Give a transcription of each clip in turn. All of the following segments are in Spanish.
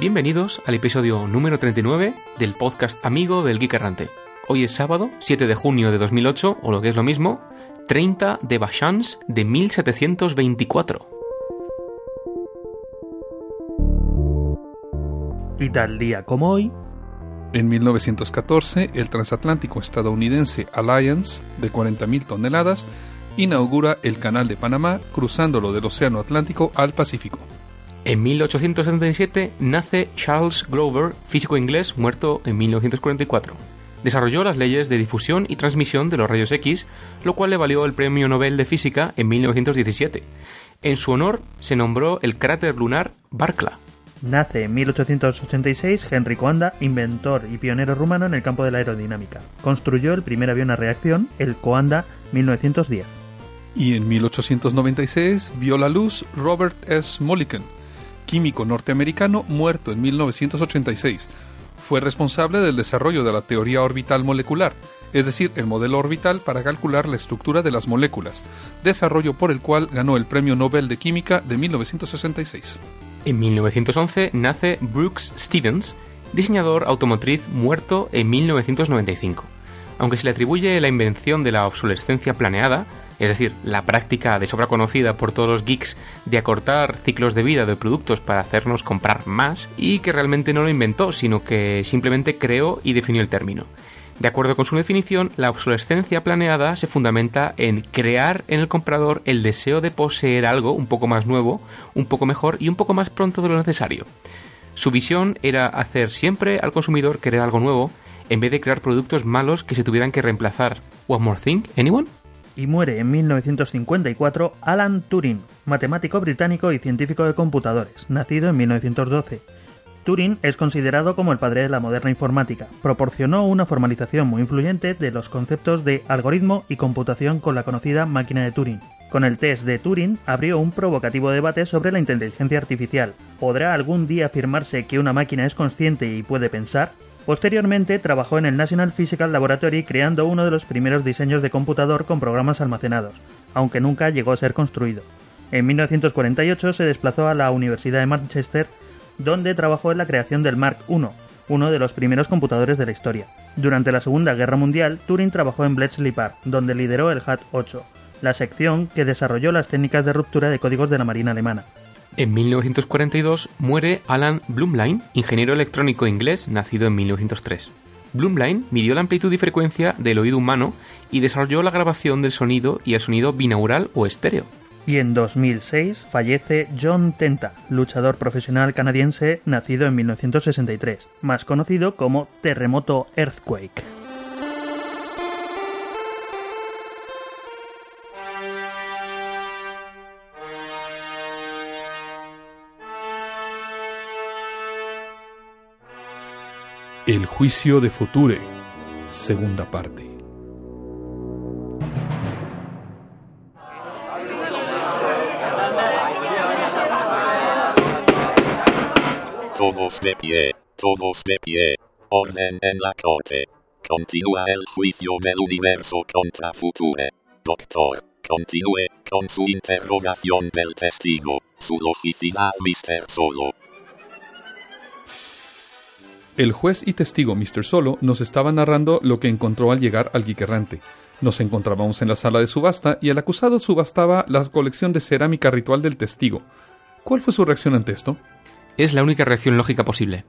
Bienvenidos al episodio número 39 del podcast amigo del Geek Errante. Hoy es sábado, 7 de junio de 2008, o lo que es lo mismo, 30 de Bachans de 1724. Y tal día como hoy, En 1914, el transatlántico estadounidense Alliance, de 40.000 toneladas, inaugura el Canal de Panamá, cruzándolo del Océano Atlántico al Pacífico. En 1877 nace Charles Grover, físico inglés muerto en 1944. Desarrolló las leyes de difusión y transmisión de los rayos X, lo cual le valió el Premio Nobel de Física en 1917. En su honor se nombró el cráter lunar Barkla. nace en 1886 Henry Coanda, inventor y pionero rumano en el campo de la aerodinámica. Construyó el primer avión a reacción, el Coanda 1910. Y en 1896 vio la luz Robert S. Mulliken, químico norteamericano muerto en 1986. Fue responsable del desarrollo de la teoría orbital molecular, es decir, el modelo orbital para calcular la estructura de las moléculas, desarrollo por el cual ganó el Premio Nobel de Química de 1966. En 1911 nace Brooks Stevens, diseñador automotriz muerto en 1995. Aunque se le atribuye la invención de la obsolescencia planeada, es decir, la práctica de sobra conocida por todos los geeks de acortar ciclos de vida de productos para hacernos comprar más, y que realmente no lo inventó, sino que simplemente creó y definió el término. De acuerdo con su definición, la obsolescencia planeada se fundamenta en crear en el comprador el deseo de poseer algo un poco más nuevo, un poco mejor y un poco más pronto de lo necesario. Su visión era hacer siempre al consumidor querer algo nuevo, en vez de crear productos malos que se tuvieran que reemplazar. One more thing, anyone? Y muere en 1954 Alan Turing, matemático británico y científico de computadores, nacido en 1912. Turing es considerado como el padre de la moderna informática. Proporcionó una formalización muy influyente de los conceptos de algoritmo y computación con la conocida máquina de Turing. Con el test de Turing abrió un provocativo debate sobre la inteligencia artificial. ¿Podrá algún día afirmarse que una máquina es consciente y puede pensar? Posteriormente trabajó en el National Physical Laboratory creando uno de los primeros diseños de computador con programas almacenados, aunque nunca llegó a ser construido. En 1948 se desplazó a la Universidad de Manchester donde trabajó en la creación del Mark I, uno de los primeros computadores de la historia. Durante la Segunda Guerra Mundial, Turing trabajó en Bletchley Park, donde lideró el HAT-8, la sección que desarrolló las técnicas de ruptura de códigos de la Marina alemana. En 1942 muere Alan Blumlein, ingeniero electrónico inglés nacido en 1903. Blumlein midió la amplitud y frecuencia del oído humano y desarrolló la grabación del sonido y el sonido binaural o estéreo. Y en 2006 fallece John Tenta, luchador profesional canadiense nacido en 1963, más conocido como Terremoto Earthquake. El juicio de Future, segunda parte. Todos de pie, todos de pie. Orden en la corte. Continúa el juicio del universo contra Future. Doctor, continúe con su interrogación del testigo. Su logicidad, Mr. Solo. El juez y testigo Mr. Solo nos estaba narrando lo que encontró al llegar al Geek Errante. Nos encontrábamos en la sala de subasta y el acusado subastaba la colección de cerámica ritual del testigo. ¿Cuál fue su reacción ante esto? Es la única reacción lógica posible.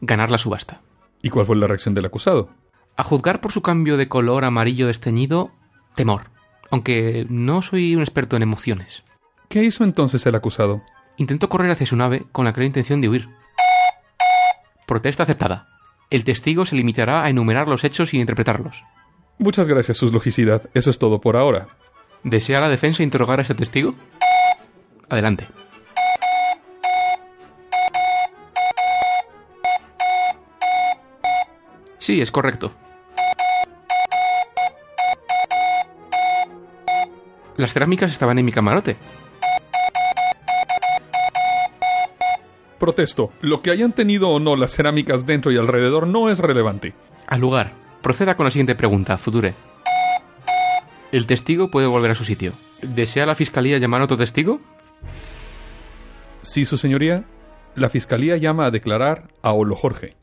Ganar la subasta. ¿Y cuál fue la reacción del acusado? A juzgar por su cambio de color amarillo desteñido, temor. Aunque no soy un experto en emociones. ¿Qué hizo entonces el acusado? Intentó correr hacia su nave con la clara intención de huir. Protesta aceptada. El testigo se limitará a enumerar los hechos y interpretarlos. Muchas gracias, Sus Logicidad. Eso es todo por ahora. ¿Desea la defensa interrogar a este testigo? Adelante. Sí, es correcto. Las cerámicas estaban en mi camarote. Protesto. Lo que hayan tenido o no las cerámicas dentro y alrededor no es relevante. Al lugar. Proceda con la siguiente pregunta, Future. El testigo puede volver a su sitio. ¿Desea la fiscalía llamar a otro testigo? Sí, su señoría. La fiscalía llama a declarar a Olo Jorge.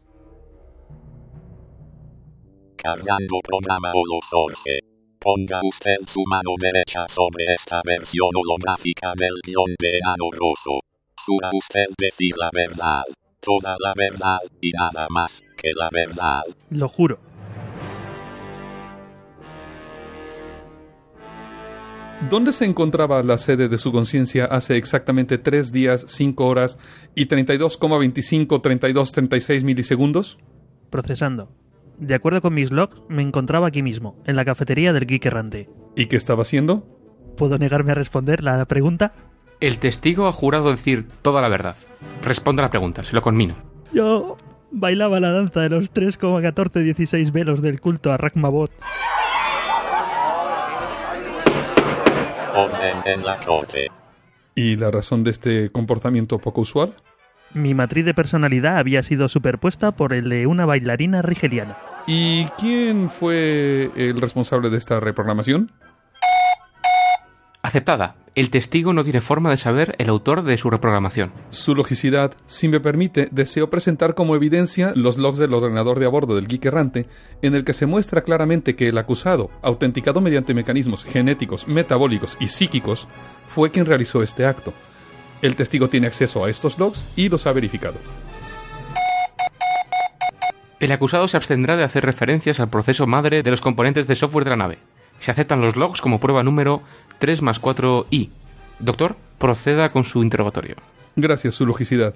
Cargando programa Olo Jorge. Ponga usted su mano derecha sobre esta versión holográfica del guion de Enano Rojo. Jura usted decir la verdad, toda la verdad y nada más que la verdad. Lo juro. ¿Dónde se encontraba la sede de su conciencia hace exactamente 3 días, 5 horas y 32,25, 32, 36 milisegundos? Procesando. De acuerdo con mis logs, me encontraba aquí mismo, en la cafetería del Geek Errante. ¿Y qué estaba haciendo? ¿Puedo negarme a responder la pregunta? El testigo ha jurado decir toda la verdad. Responda a la pregunta, se lo conmino. Yo bailaba la danza de los 3,1416 velos del culto a Rakmabot. Orden en la corte. ¿Y la razón de este comportamiento poco usual? Mi matriz de personalidad había sido superpuesta por el de una bailarina rigeliana. ¿Y quién fue el responsable de esta reprogramación? Aceptada. El testigo no tiene forma de saber el autor de su reprogramación. Su logicidad, si me permite, deseo presentar como evidencia los logs del ordenador de a bordo del Geek Errante, en el que se muestra claramente que el acusado, autenticado mediante mecanismos genéticos, metabólicos y psíquicos, fue quien realizó este acto. El testigo tiene acceso a estos logs y los ha verificado. El acusado se abstendrá de hacer referencias al proceso madre de los componentes de software de la nave. Se aceptan los logs como prueba número 3 más 4i. Doctor, proceda con su interrogatorio. Gracias, su logicidad.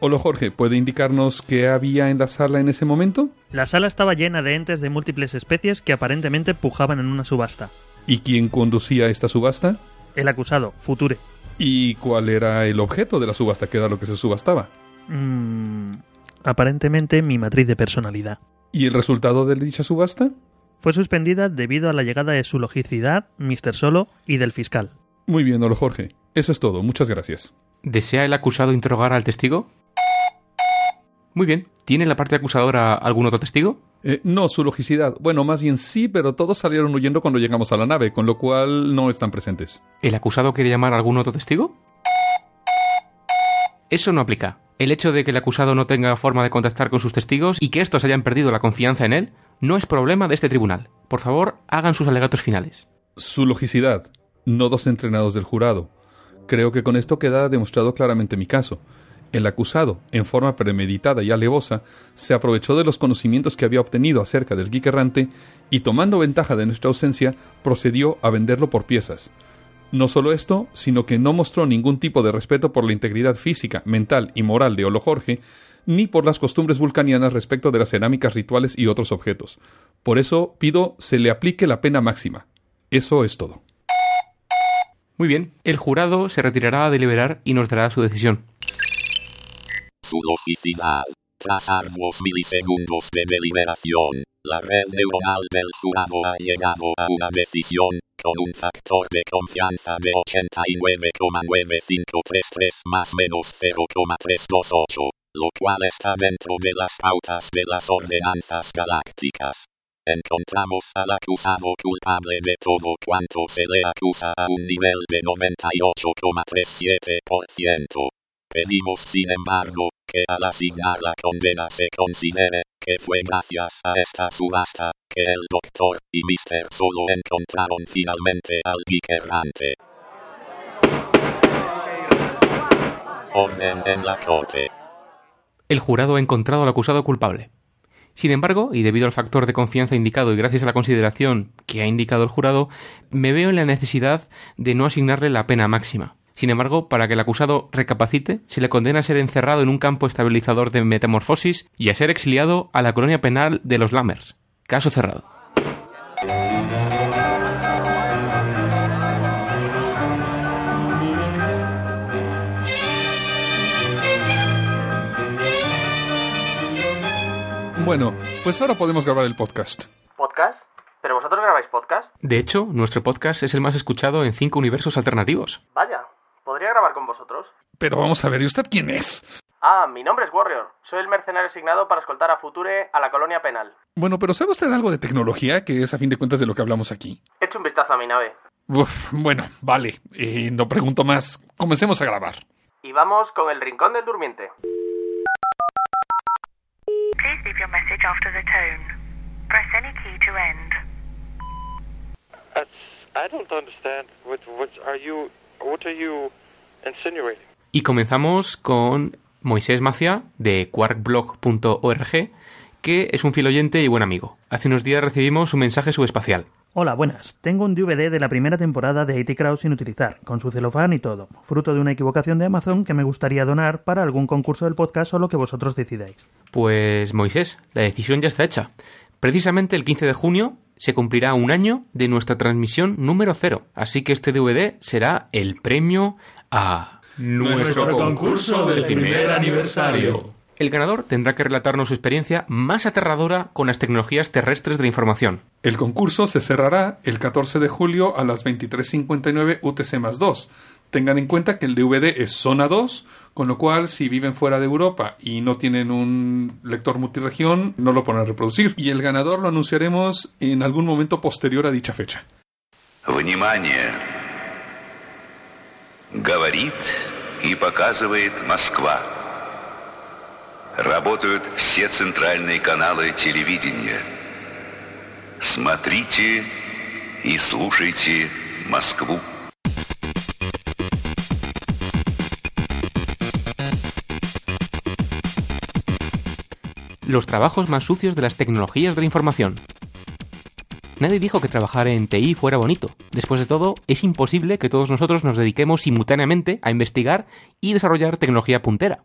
Hola Jorge, ¿puede indicarnos qué había en la sala en ese momento? La sala estaba llena de entes de múltiples especies que aparentemente pujaban en una subasta. ¿Y quién conducía esta subasta? El acusado, Future. ¿Y cuál era el objeto de la subasta? ¿Qué era lo que se subastaba? Mm, aparentemente mi matriz de personalidad. ¿Y el resultado de dicha subasta? Fue suspendida debido a la llegada de su logicidad, Mr. Solo y del fiscal. Muy bien, Hola Jorge. Eso es todo. Muchas gracias. ¿Desea el acusado interrogar al testigo? Muy bien. ¿Tiene la parte acusadora algún otro testigo? Eh, no, su logicidad. Bueno, más bien sí, pero todos salieron huyendo cuando llegamos a la nave, con lo cual no están presentes. ¿El acusado quiere llamar a algún otro testigo? Eso no aplica. El hecho de que el acusado no tenga forma de contactar con sus testigos y que estos hayan perdido la confianza en él no es problema de este tribunal. Por favor, hagan sus alegatos finales. Su logicidad, no dos entrenados del jurado. Creo que con esto queda demostrado claramente mi caso. El acusado, en forma premeditada y alevosa, se aprovechó de los conocimientos que había obtenido acerca del geek errante y, tomando ventaja de nuestra ausencia, procedió a venderlo por piezas. No solo esto, sino que no mostró ningún tipo de respeto por la integridad física, mental y moral de Olo Jorge, ni por las costumbres vulcanianas respecto de las cerámicas rituales y otros objetos. Por eso pido se le aplique la pena máxima. Eso es todo. Muy bien, el jurado se retirará a deliberar y nos dará su decisión. Su. Tras arduos milisegundos de deliberación, la red neuronal del jurado ha llegado a una decisión, con un factor de confianza de 89,9533 más menos 0,328, lo cual está dentro de las pautas de las ordenanzas galácticas. Encontramos al acusado culpable de todo cuanto se le acusa a un nivel de 98,37%. Pedimos, sin embargo, que al asignar la condena se considere que fue gracias a esta subasta que el doctor y Mr. Solo encontraron finalmente al geek errante. Orden en la corte. El jurado ha encontrado al acusado culpable. Sin embargo, y debido al factor de confianza indicado y gracias a la consideración que ha indicado el jurado, me veo en la necesidad de no asignarle la pena máxima. Sin embargo, para que el acusado recapacite, se le condena a ser encerrado en un campo estabilizador de metamorfosis y a ser exiliado a la colonia penal de los Lammers. Caso cerrado. Bueno, pues ahora podemos grabar el podcast. ¿Podcast? ¿Pero vosotros grabáis podcast? De hecho, nuestro podcast es el más escuchado en cinco universos alternativos. Vaya, ¿podría grabar con vosotros? Pero vamos a ver, ¿y usted quién es? Ah, mi nombre es Warrior. Soy el mercenario asignado para escoltar a Future a la colonia penal. Bueno, pero ¿sabe usted algo de tecnología? Que es a fin de cuentas de lo que hablamos aquí. Echa un vistazo a mi nave. Uf, bueno, vale. Eh, no pregunto más. Comencemos a grabar. Y vamos con el rincón del durmiente. Please leave your message after the tone. Press any key to end. That's, I don't understand. What, what are you? What are you insinuating? Y comenzamos con Moisés Macia de quarkblog.org, que es un fiel oyente y buen amigo. Hace unos días recibimos un mensaje subespacial. Hola, buenas. Tengo un DVD de la primera temporada de IT Crowd sin utilizar, con su celofán y todo, fruto de una equivocación de Amazon que me gustaría donar para algún concurso del podcast o lo que vosotros decidáis. Pues Moisés, la decisión ya está hecha. Precisamente el 15 de junio se cumplirá un año de nuestra transmisión número cero, así que este DVD será el premio a Nuestro concurso del primer aniversario. El ganador tendrá que relatarnos su experiencia más aterradora con las tecnologías terrestres de la información. El concurso se cerrará el 14 de julio a las 23.59 UTC más 2. Tengan en cuenta que el DVD es zona 2, con lo cual si viven fuera de Europa y no tienen un lector multiregión, no lo podrán reproducir. Y el ganador lo anunciaremos en algún momento posterior a dicha fecha. Внимание! Говорит и показывает Москва. Работают все центральные каналы телевидения. Смотрите и слушайте Москву. Los trabajos más sucios de las tecnologías de la información. Nadie dijo que trabajar en TI fuera bonito. Después de todo, es imposible que todos nosotros nos dediquemos simultáneamente a investigar y desarrollar tecnología puntera.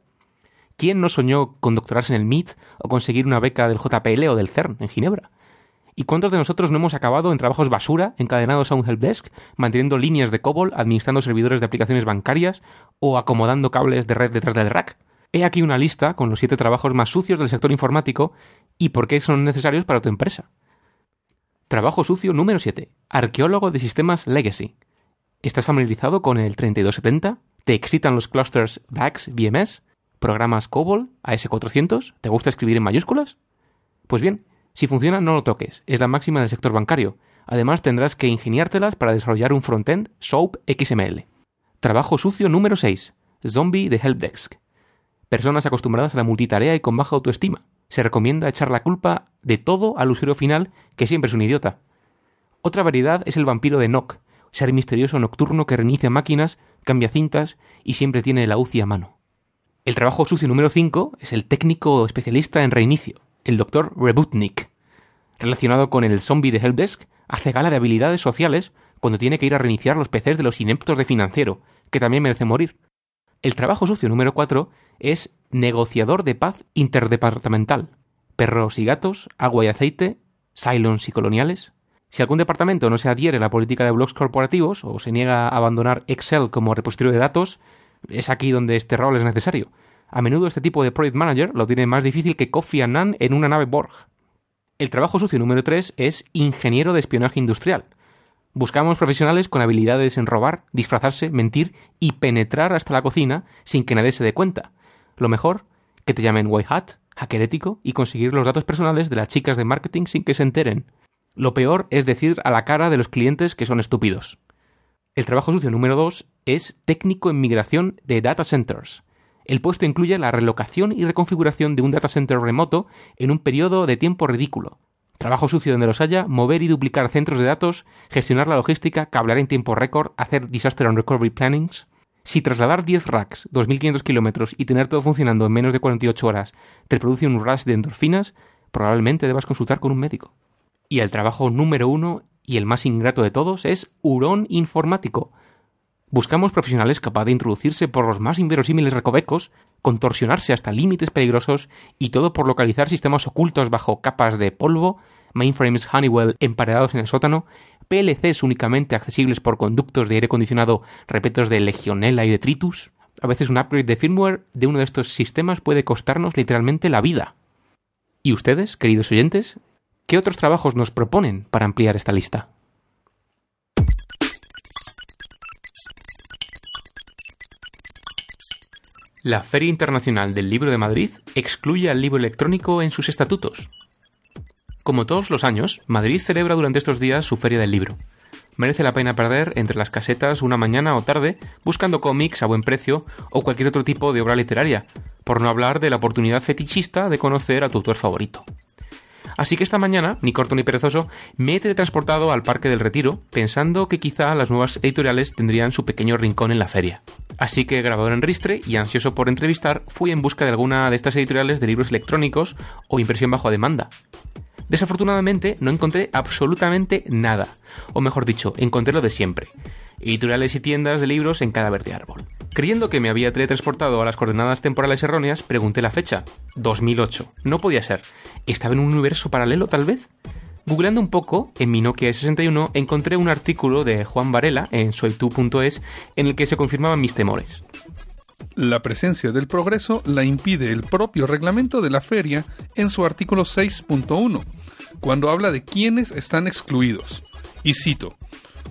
¿Quién no soñó con doctorarse en el MIT o conseguir una beca del JPL o del CERN en Ginebra? ¿Y cuántos de nosotros no hemos acabado en trabajos basura, encadenados a un helpdesk, manteniendo líneas de COBOL, administrando servidores de aplicaciones bancarias o acomodando cables de red detrás del rack? He aquí una lista con los siete trabajos más sucios del sector informático y por qué son necesarios para tu empresa. Trabajo sucio número 7. Arqueólogo de sistemas legacy. ¿Estás familiarizado con el 3270? ¿Te excitan los clusters VAX VMS? ¿Programas COBOL? ¿AS400? ¿Te gusta escribir en mayúsculas? Pues bien, si funciona no lo toques, es la máxima del sector bancario. Además tendrás que ingeniártelas para desarrollar un frontend SOAP XML. Trabajo sucio número 6. Zombie de Helpdesk. Personas acostumbradas a la multitarea y con baja autoestima. Se recomienda echar la culpa de todo al usuario final, que siempre es un idiota. Otra variedad es el vampiro de Nock, ser misterioso nocturno que reinicia máquinas, cambia cintas y siempre tiene la UCI a mano. El trabajo sucio número 5 es el técnico especialista en reinicio, el Dr. Rebutnik. Relacionado con el zombie de Helpdesk, hace gala de habilidades sociales cuando tiene que ir a reiniciar los PCs de los ineptos de financiero, que también merece morir. El trabajo sucio número 4 es negociador de paz interdepartamental. Perros y gatos, agua y aceite, Cylons y coloniales. Si algún departamento no se adhiere a la política de blogs corporativos o se niega a abandonar Excel como repositorio de datos, es aquí donde este rol es necesario. A menudo este tipo de project manager lo tiene más difícil que Kofi Annan en una nave Borg. El trabajo sucio número 3 es ingeniero de espionaje industrial. Buscamos profesionales con habilidades en robar, disfrazarse, mentir y penetrar hasta la cocina sin que nadie se dé cuenta. Lo mejor, que te llamen white hat, hacker ético y conseguir los datos personales de las chicas de marketing sin que se enteren. Lo peor es decir a la cara de los clientes que son estúpidos. El trabajo sucio número 2 es técnico en migración de data centers. El puesto incluye la relocación y reconfiguración de un data center remoto en un periodo de tiempo ridículo. Trabajo sucio donde los haya, mover y duplicar centros de datos, gestionar la logística, cablear en tiempo récord, hacer disaster and recovery plannings. Si trasladar 10 racks, 2.500 kilómetros y tener todo funcionando en menos de 48 horas te produce un rush de endorfinas, probablemente debas consultar con un médico. Y el trabajo número uno y el más ingrato de todos es hurón informático. Buscamos profesionales capaces de introducirse por los más inverosímiles recovecos, contorsionarse hasta límites peligrosos y todo por localizar sistemas ocultos bajo capas de polvo, mainframes Honeywell emparedados en el sótano, PLCs únicamente accesibles por conductos de aire acondicionado repletos de legionela y detritus. A veces un upgrade de firmware de uno de estos sistemas puede costarnos literalmente la vida. ¿Y ustedes, queridos oyentes? ¿Qué otros trabajos nos proponen para ampliar esta lista? La Feria Internacional del Libro de Madrid excluye al libro electrónico en sus estatutos. Como todos los años, Madrid celebra durante estos días su Feria del Libro. merece la pena perder entre las casetas una mañana o tarde buscando cómics a buen precio o cualquier otro tipo de obra literaria, por no hablar de la oportunidad fetichista de conocer a tu autor favorito. Así que esta mañana, ni corto ni perezoso, me he teletransportado al Parque del Retiro, pensando que quizá las nuevas editoriales tendrían su pequeño rincón en la feria. Así que, grabador en ristre y ansioso por entrevistar, fui en busca de alguna de estas editoriales de libros electrónicos o impresión bajo demanda. Desafortunadamente no encontré absolutamente nada, o mejor dicho, encontré lo de siempre. Editoriales y tiendas de libros en cada verde árbol. Creyendo que me había teletransportado a las coordenadas temporales erróneas, pregunté la fecha. 2008. No podía ser. ¿Estaba en un universo paralelo tal vez? Googleando un poco, en mi Nokia 61 encontré un artículo de Juan Varela en soytu.es en el que se confirmaban mis temores. La presencia del progreso la impide el propio reglamento de la feria en su artículo 6.1, cuando habla de quienes están excluidos. Y cito,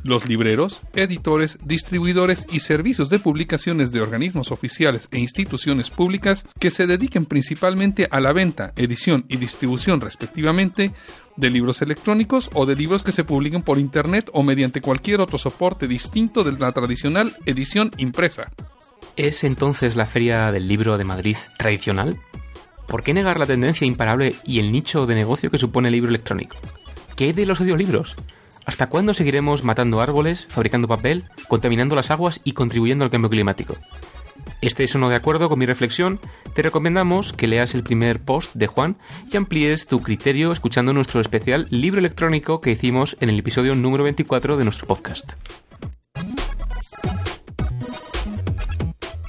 los libreros, editores, distribuidores y servicios de publicaciones de organismos oficiales e instituciones públicas que se dediquen principalmente a la venta, edición y distribución respectivamente de libros electrónicos o de libros que se publiquen por Internet o mediante cualquier otro soporte distinto de la tradicional edición impresa. ¿Es entonces la Feria del Libro de Madrid tradicional? ¿Por qué negar la tendencia imparable y el nicho de negocio que supone el libro electrónico? ¿Qué de los audiolibros? ¿Hasta cuándo seguiremos matando árboles, fabricando papel, contaminando las aguas y contribuyendo al cambio climático? ¿Estés o no de acuerdo con mi reflexión? Te recomendamos que leas el primer post de Juan y amplíes tu criterio escuchando nuestro especial libro electrónico que hicimos en el episodio número 24 de nuestro podcast.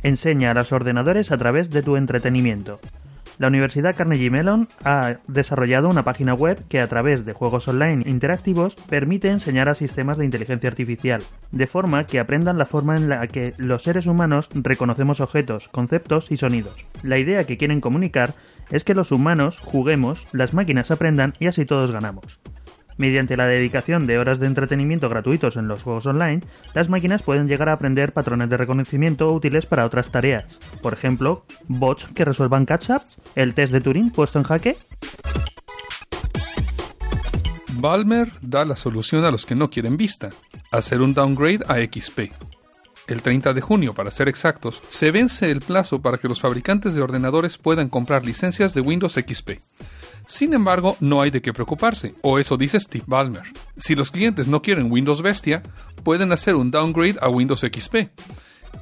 Enseña a los ordenadores a través de tu entretenimiento. La Universidad Carnegie Mellon ha desarrollado una página web que a través de juegos online interactivos permite enseñar a sistemas de inteligencia artificial, de forma que aprendan la forma en la que los seres humanos reconocemos objetos, conceptos y sonidos. La idea que quieren comunicar es que los humanos juguemos, las máquinas aprendan y así todos ganamos. Mediante la dedicación de horas de entretenimiento gratuitos en los juegos online, las máquinas pueden llegar a aprender patrones de reconocimiento útiles para otras tareas. Por ejemplo, bots que resuelvan catch-ups, el test de Turing puesto en jaque. Balmer da la solución a los que no quieren vista, hacer un downgrade a XP. El 30 de junio, para ser exactos, se vence el plazo para que los fabricantes de ordenadores puedan comprar licencias de Windows XP. Sin embargo, no hay de qué preocuparse, o eso dice Steve Ballmer. Si los clientes no quieren Windows Bestia, pueden hacer un downgrade a Windows XP.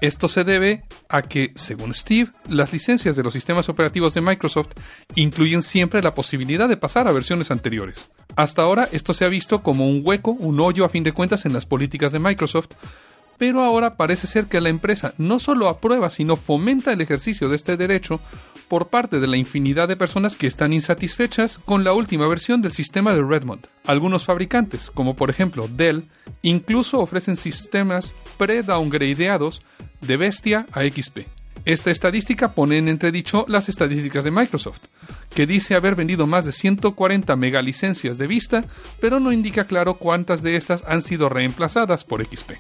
Esto se debe a que, según Steve, las licencias de los sistemas operativos de Microsoft incluyen siempre la posibilidad de pasar a versiones anteriores. Hasta ahora esto se ha visto como un hueco, un hoyo a fin de cuentas en las políticas de Microsoft, pero ahora parece ser que la empresa no solo aprueba, sino fomenta el ejercicio de este derecho por parte de la infinidad de personas que están insatisfechas con la última versión del sistema de Redmond. Algunos fabricantes, como por ejemplo Dell, incluso ofrecen sistemas pre-downgradeados de Bestia a XP. Esta estadística pone en entredicho las estadísticas de Microsoft, que dice haber vendido más de 140 megalicencias de Vista, pero no indica claro cuántas de estas han sido reemplazadas por XP.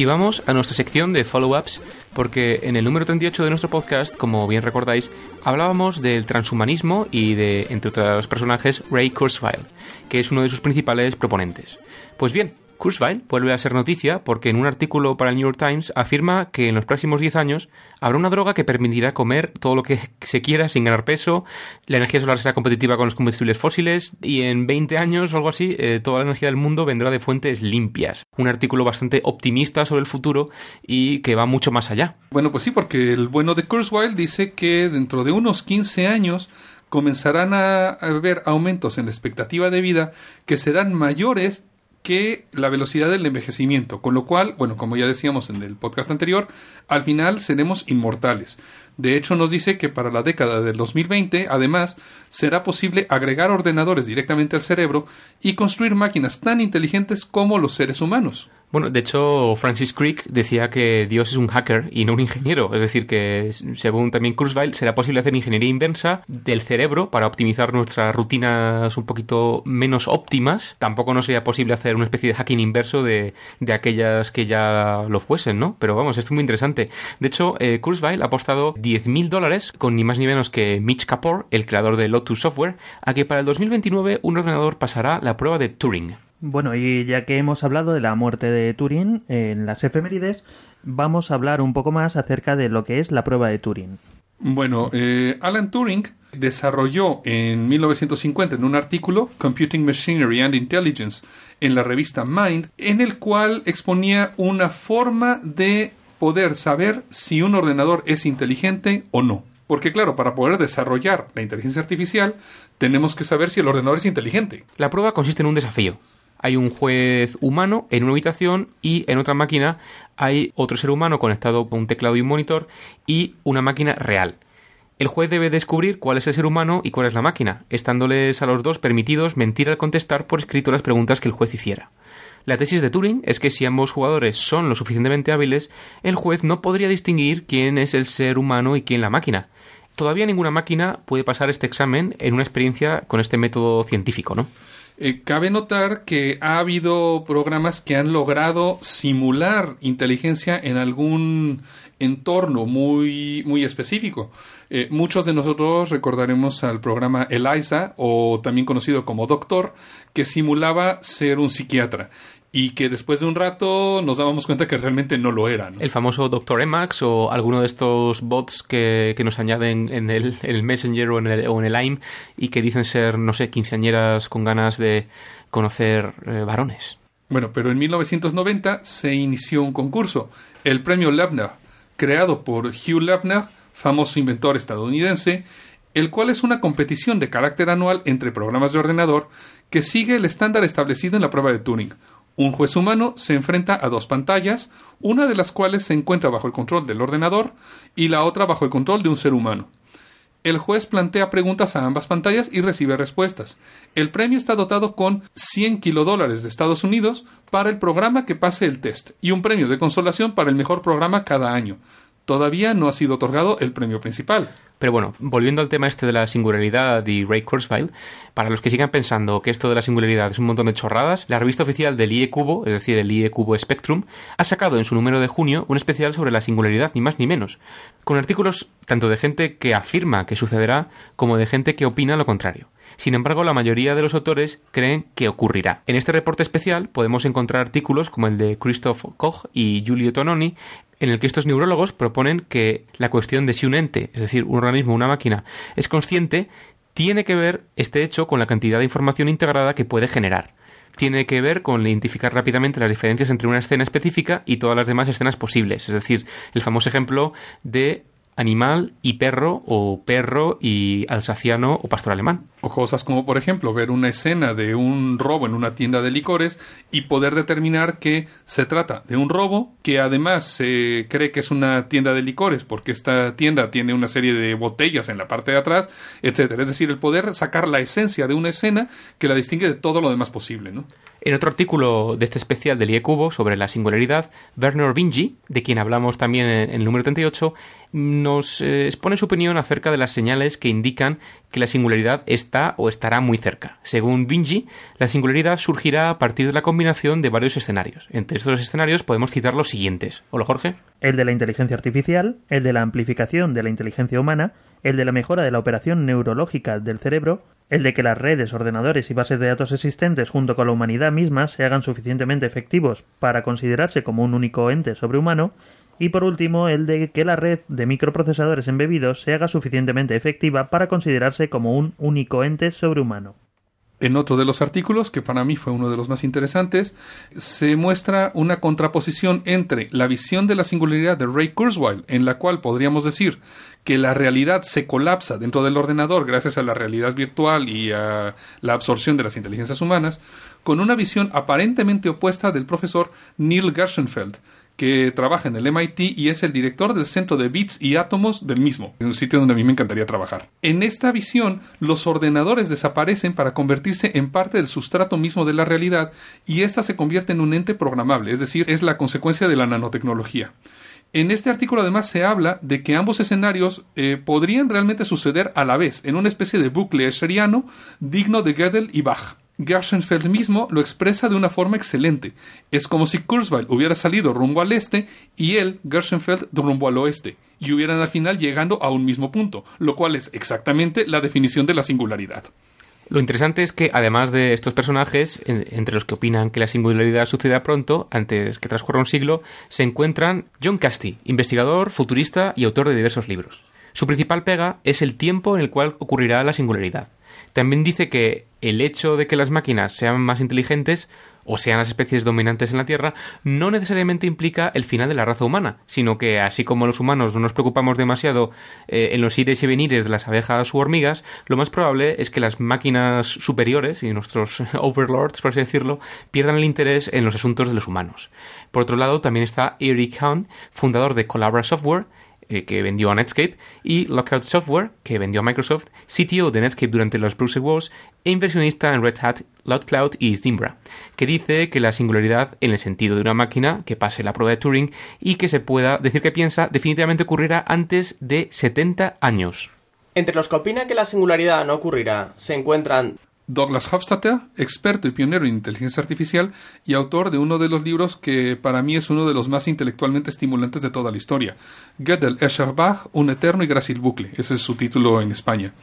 Y vamos a nuestra sección de follow-ups, porque en el número 38 de nuestro podcast, como bien recordáis, hablábamos del transhumanismo y de, entre otros personajes, Ray Kurzweil, que es uno de sus principales proponentes. Pues bien, Kurzweil vuelve a ser noticia porque en un artículo para el New York Times afirma que en los próximos 10 años habrá una droga que permitirá comer todo lo que se quiera sin ganar peso, la energía solar será competitiva con los combustibles fósiles y en 20 años o algo así eh, toda la energía del mundo vendrá de fuentes limpias. Un artículo bastante optimista sobre el futuro y que va mucho más allá. Bueno, pues sí, porque el bueno de Kurzweil dice que dentro de unos 15 años comenzarán a haber aumentos en la expectativa de vida que serán mayores que la velocidad del envejecimiento, con lo cual, bueno, como ya decíamos en el podcast anterior, al final seremos inmortales. De hecho, nos dice que para la década del 2020, además, será posible agregar ordenadores directamente al cerebro y construir máquinas tan inteligentes como los seres humanos. Bueno, de hecho, Francis Crick decía que Dios es un hacker y no un ingeniero. Es decir, que según también Kurzweil, será posible hacer ingeniería inversa del cerebro para optimizar nuestras rutinas un poquito menos óptimas. Tampoco no sería posible hacer una especie de hacking inverso de, de aquellas que ya lo fuesen, ¿no? Pero vamos, esto es muy interesante. De hecho, eh, Kurzweil ha apostado 10.000 dólares con ni más ni menos que Mitch Kapor, el creador de Lotus Software, a que para el 2029 un ordenador pasará la prueba de Turing. Bueno, y ya que hemos hablado de la muerte de Turing en las efemérides, vamos a hablar un poco más acerca de lo que es la prueba de Turing. Bueno, eh, Alan Turing desarrolló en 1950 en un artículo Computing Machinery and Intelligence en la revista Mind, en el cual exponía una forma de poder saber si un ordenador es inteligente o no. Porque claro, para poder desarrollar la inteligencia artificial tenemos que saber si el ordenador es inteligente. La prueba consiste en un desafío hay un juez humano en una habitación y en otra máquina hay otro ser humano conectado con un teclado y un monitor y una máquina real. El juez debe descubrir cuál es el ser humano y cuál es la máquina, estándoles a los dos permitidos mentir al contestar por escrito las preguntas que el juez hiciera. La tesis de Turing es que si ambos jugadores son lo suficientemente hábiles, el juez no podría distinguir quién es el ser humano y quién la máquina. Todavía ninguna máquina puede pasar este examen en una experiencia con este método científico, ¿no? Eh, cabe notar que ha habido programas que han logrado simular inteligencia en algún entorno muy, muy específico. Eh, muchos de nosotros recordaremos al programa ELISA, o también conocido como Doctor, que simulaba ser un psiquiatra y que después de un rato nos dábamos cuenta que realmente no lo era. El famoso Dr. Emacs o alguno de estos bots que, nos añaden en el, Messenger o en el, o en el AIM y que dicen ser, no sé, quinceañeras con ganas de conocer eh, varones. Bueno, pero en 1990 se inició un concurso, el premio Labner, creado por Hugh Labner, famoso inventor estadounidense, el cual es una competición de carácter anual entre programas de ordenador que sigue el estándar establecido en la prueba de Turing, un juez humano se enfrenta a dos pantallas, una de las cuales se encuentra bajo el control del ordenador y la otra bajo el control de un ser humano. El juez plantea preguntas a ambas pantallas y recibe respuestas. El premio está dotado con 100 kilodólares de Estados Unidos para el programa que pase el test y un premio de consolación para el mejor programa cada año. Todavía no ha sido otorgado el premio principal. Pero bueno, volviendo al tema este de la singularidad y Ray Kurzweil, para los que sigan pensando que esto de la singularidad es un montón de chorradas, la revista oficial del IE Cubo, es decir, el IE Cubo Spectrum, ha sacado en su número de junio un especial sobre la singularidad, ni más ni menos, con artículos tanto de gente que afirma que sucederá como de gente que opina lo contrario. Sin embargo, la mayoría de los autores creen que ocurrirá. En este reporte especial podemos encontrar artículos como el de Christoph Koch y Giulio Tononi, en el que estos neurólogos proponen que la cuestión de si un ente, es decir, un organismo, una máquina, es consciente, tiene que ver este hecho con la cantidad de información integrada que puede generar. Tiene que ver con identificar rápidamente las diferencias entre una escena específica y todas las demás escenas posibles. Es decir, el famoso ejemplo de animal y perro o perro y alsaciano o pastor alemán. O cosas como, por ejemplo, ver una escena de un robo en una tienda de licores y poder determinar que se trata de un robo, que además se cree que es una tienda de licores porque esta tienda tiene una serie de botellas en la parte de atrás, etcétera. Es decir, el poder sacar la esencia de una escena que la distingue de todo lo demás posible, ¿no? En otro artículo de este especial del IECubo sobre la singularidad, Werner Vinci, de quien hablamos también en el número 38, nos eh, expone su opinión acerca de las señales que indican que la singularidad está o estará muy cerca. Según Vinci, la singularidad surgirá a partir de la combinación de varios escenarios. Entre estos escenarios podemos citar los siguientes. Hola Jorge. El de la inteligencia artificial, el de la amplificación de la inteligencia humana, el de la mejora de la operación neurológica del cerebro, el de que las redes, ordenadores y bases de datos existentes junto con la humanidad misma se hagan suficientemente efectivos para considerarse como un único ente sobrehumano, y por último el de que la red de microprocesadores embebidos se haga suficientemente efectiva para considerarse como un único ente sobrehumano. En otro de los artículos, que para mí fue uno de los más interesantes, se muestra una contraposición entre la visión de la singularidad de Ray Kurzweil, en la cual podríamos decir que la realidad se colapsa dentro del ordenador gracias a la realidad virtual y a la absorción de las inteligencias humanas, con una visión aparentemente opuesta del profesor Neil Gershenfeld, que trabaja en el MIT y es el director del Centro de Bits y Átomos del mismo, en un sitio donde a mí me encantaría trabajar. En esta visión, los ordenadores desaparecen para convertirse en parte del sustrato mismo de la realidad y ésta se convierte en un ente programable, es decir, es la consecuencia de la nanotecnología. En este artículo además se habla de que ambos escenarios eh, podrían realmente suceder a la vez, en una especie de bucle escheriano digno de Gödel y Bach. Gershenfeld mismo lo expresa de una forma excelente. Es como si Kurzweil hubiera salido rumbo al este y él, Gershenfeld, rumbo al oeste, y hubieran al final llegando a un mismo punto, lo cual es exactamente la definición de la singularidad. Lo interesante es que, además de estos personajes, en- entre los que opinan que la singularidad suceda pronto, antes que transcurra un siglo, se encuentran John Casti, investigador, futurista y autor de diversos libros. Su principal pega es el tiempo en el cual ocurrirá la singularidad. También dice que el hecho de que las máquinas sean más inteligentes o sean las especies dominantes en la Tierra no necesariamente implica el final de la raza humana, sino que así como los humanos no nos preocupamos demasiado eh, en los ires y venires de las abejas u hormigas, lo más probable es que las máquinas superiores y nuestros overlords, por así decirlo, pierdan el interés en los asuntos de los humanos. Por otro lado, también está Eric Hahn, fundador de Collabora Software, eh, que vendió a Netscape, y Lockout Software, que vendió a Microsoft, CTO de Netscape durante los Bruce Wars, e inversionista en Red Hat, Loudcloud y Zimbra, que dice que la singularidad, en el sentido de una máquina que pase la prueba de Turing y que se pueda decir que piensa, definitivamente ocurrirá antes de 70 años. Entre los que opinan que la singularidad no ocurrirá se encuentran Douglas Hofstadter, experto y pionero en inteligencia artificial y autor de uno de los libros que para mí es uno de los más intelectualmente estimulantes de toda la historia, Gödel Escherbach, un eterno y grácil bucle, ese es su título en España.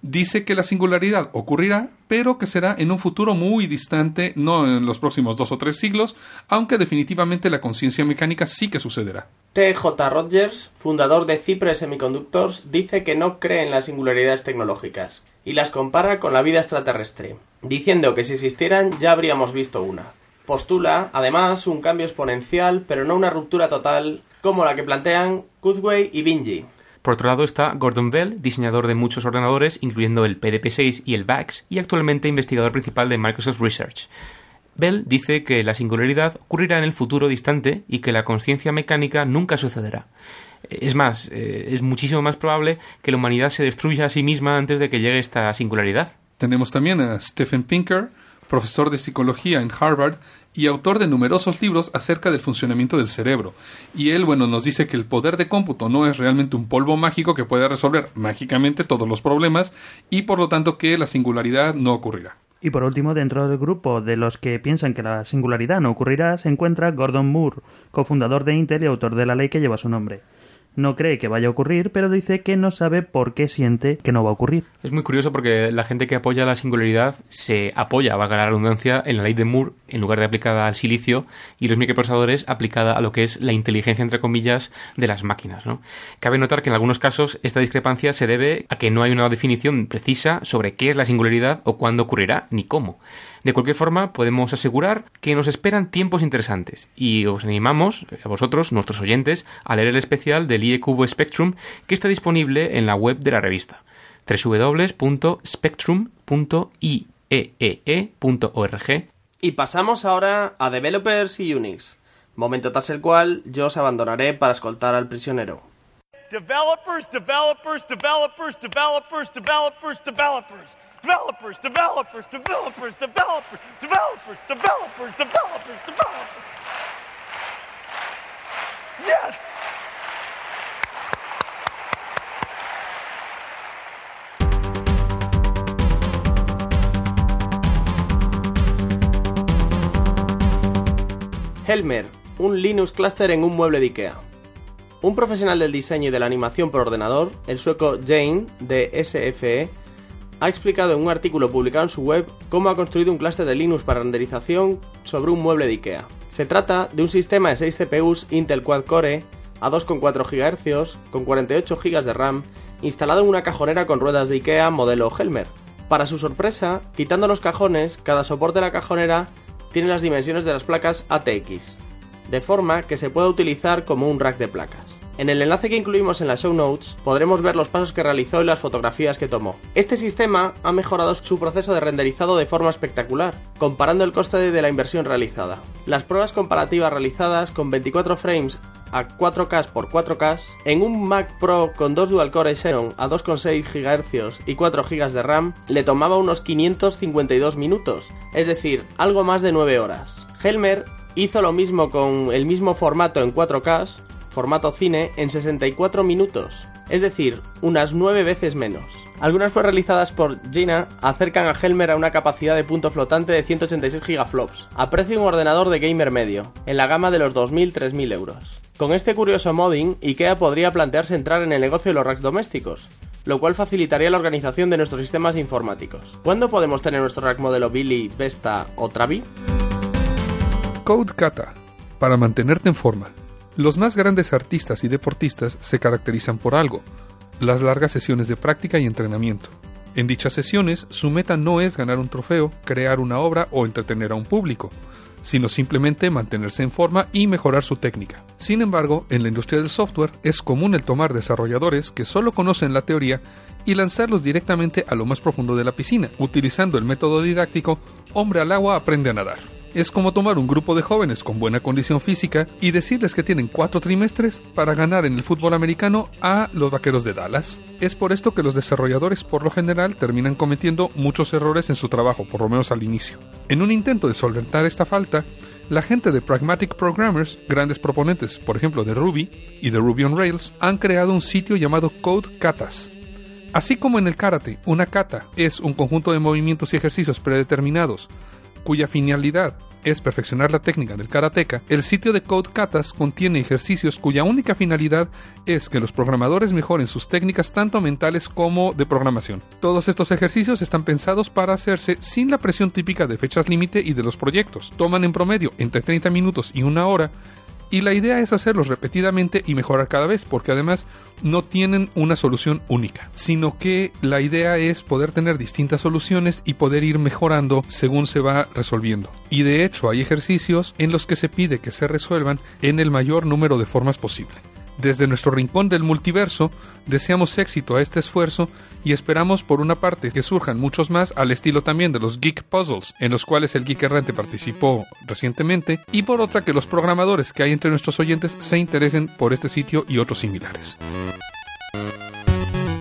Dice que la singularidad ocurrirá, pero que será en un futuro muy distante, no en los próximos dos o tres siglos, aunque definitivamente la conciencia mecánica sí que sucederá. T.J. Rogers, fundador de Cypress Semiconductors, dice que no cree en las singularidades tecnológicas y las compara con la vida extraterrestre, diciendo que si existieran ya habríamos visto una. Postula, además, un cambio exponencial, pero no una ruptura total como la que plantean Kurzweil y Bingi. Por otro lado está Gordon Bell, diseñador de muchos ordenadores, incluyendo el PDP-6 y el VAX, y actualmente investigador principal de Microsoft Research. Bell dice que la singularidad ocurrirá en el futuro distante y que la conciencia mecánica nunca sucederá. Es más, eh, es muchísimo más probable que la humanidad se destruya a sí misma antes de que llegue esta singularidad. Tenemos también a Stephen Pinker, profesor de psicología en Harvard y autor de numerosos libros acerca del funcionamiento del cerebro. Y él, bueno, nos dice que el poder de cómputo no es realmente un polvo mágico que puede resolver mágicamente todos los problemas y por lo tanto que la singularidad no ocurrirá. Y por último, dentro del grupo de los que piensan que la singularidad no ocurrirá, se encuentra Gordon Moore, cofundador de Intel y autor de la ley que lleva su nombre. No cree que vaya a ocurrir, pero dice que no sabe por qué siente que no va a ocurrir. Es muy curioso porque la gente que apoya la singularidad se apoya, valga la redundancia, en la ley de Moore en lugar de aplicada al silicio y los microprocesadores aplicada a lo que es la inteligencia, entre comillas, de las máquinas. ¿no? Cabe notar que en algunos casos esta discrepancia se debe a que no hay una definición precisa sobre qué es la singularidad o cuándo ocurrirá ni cómo. De cualquier forma, podemos asegurar que nos esperan tiempos interesantes y os animamos, a vosotros, nuestros oyentes, a leer el especial del IEQB Spectrum que está disponible en la web de la revista www.spectrum.iee.org Y pasamos ahora a Developers y Unix, momento tras el cual yo os abandonaré para escoltar al prisionero. Developers, developers, developers, developers, developers, developers. Developers, developers, developers, developers, developers, developers, developers, developers. Yes! Helmer, un Linux cluster en un mueble de IKEA. Un profesional del diseño y de la animación por ordenador, el sueco Jane, de SFE, ha explicado en un artículo publicado en su web cómo ha construido un clúster de Linux para renderización sobre un mueble de IKEA. Se trata de un sistema de 6 CPUs Intel Quad Core a 2,4 GHz con 48 GB de RAM instalado en una cajonera con ruedas de IKEA modelo Helmer. Para su sorpresa, quitando los cajones, cada soporte de la cajonera tiene las dimensiones de las placas ATX, de forma que se puede utilizar como un rack de placas. En el enlace que incluimos en las show notes podremos ver los pasos que realizó y las fotografías que tomó. Este sistema ha mejorado su proceso de renderizado de forma espectacular, comparando el coste de la inversión realizada. Las pruebas comparativas realizadas con 24 frames a 4K x 4K en un Mac Pro con dos dual core Xenon a 2,6 GHz y 4 GB de RAM le tomaba unos 552 minutos, es decir, algo más de 9 horas. Helmer hizo lo mismo con el mismo formato en 4K, formato cine, en 64 minutos, es decir, unas 9 veces menos. Algunas pruebas realizadas por Gina acercan a Helmer a una capacidad de punto flotante de 186 gigaflops, a precio de un ordenador de gamer medio, en la gama de los 2.000-3.000 euros. Con este curioso modding, IKEA podría plantearse entrar en el negocio de los racks domésticos, lo cual facilitaría la organización de nuestros sistemas informáticos. ¿Cuándo podemos tener nuestro rack modelo Billy, Vesta o Travi? Code Kata, para mantenerte en forma. Los más grandes artistas y deportistas se caracterizan por algo, las largas sesiones de práctica y entrenamiento. En dichas sesiones, su meta no es ganar un trofeo, crear una obra o entretener a un público, sino simplemente mantenerse en forma y mejorar su técnica. Sin embargo, en la industria del software es común el tomar desarrolladores que solo conocen la teoría y lanzarlos directamente a lo más profundo de la piscina, utilizando el método didáctico hombre al agua aprende a nadar es como tomar un grupo de jóvenes con buena condición física y decirles que tienen cuatro trimestres para ganar en el fútbol americano a los vaqueros de Dallas. Es por esto que los desarrolladores por lo general terminan cometiendo muchos errores en su trabajo, por lo menos al inicio. En un intento de solventar esta falta, la gente de Pragmatic Programmers, grandes proponentes, por ejemplo, de Ruby y de Ruby on Rails, han creado un sitio llamado Code Katas. Así como en el karate, una kata es un conjunto de movimientos y ejercicios predeterminados cuya finalidad es perfeccionar la técnica del karateka, el sitio de Code Katas contiene ejercicios cuya única finalidad es que los programadores mejoren sus técnicas tanto mentales como de programación. Todos estos ejercicios están pensados para hacerse sin la presión típica de fechas límite y de los proyectos. Toman en promedio entre 30 minutos y una hora y la idea es hacerlos repetidamente y mejorar cada vez, porque además no tienen una solución única, sino que la idea es poder tener distintas soluciones y poder ir mejorando según se va resolviendo. Y de hecho hay ejercicios en los que se pide que se resuelvan en el mayor número de formas posible. Desde nuestro rincón del multiverso, deseamos éxito a este esfuerzo y esperamos por una parte que surjan muchos más al estilo también de los Geek Puzzles, en los cuales el Geek Errante participó recientemente, y por otra que los programadores que hay entre nuestros oyentes se interesen por este sitio y otros similares.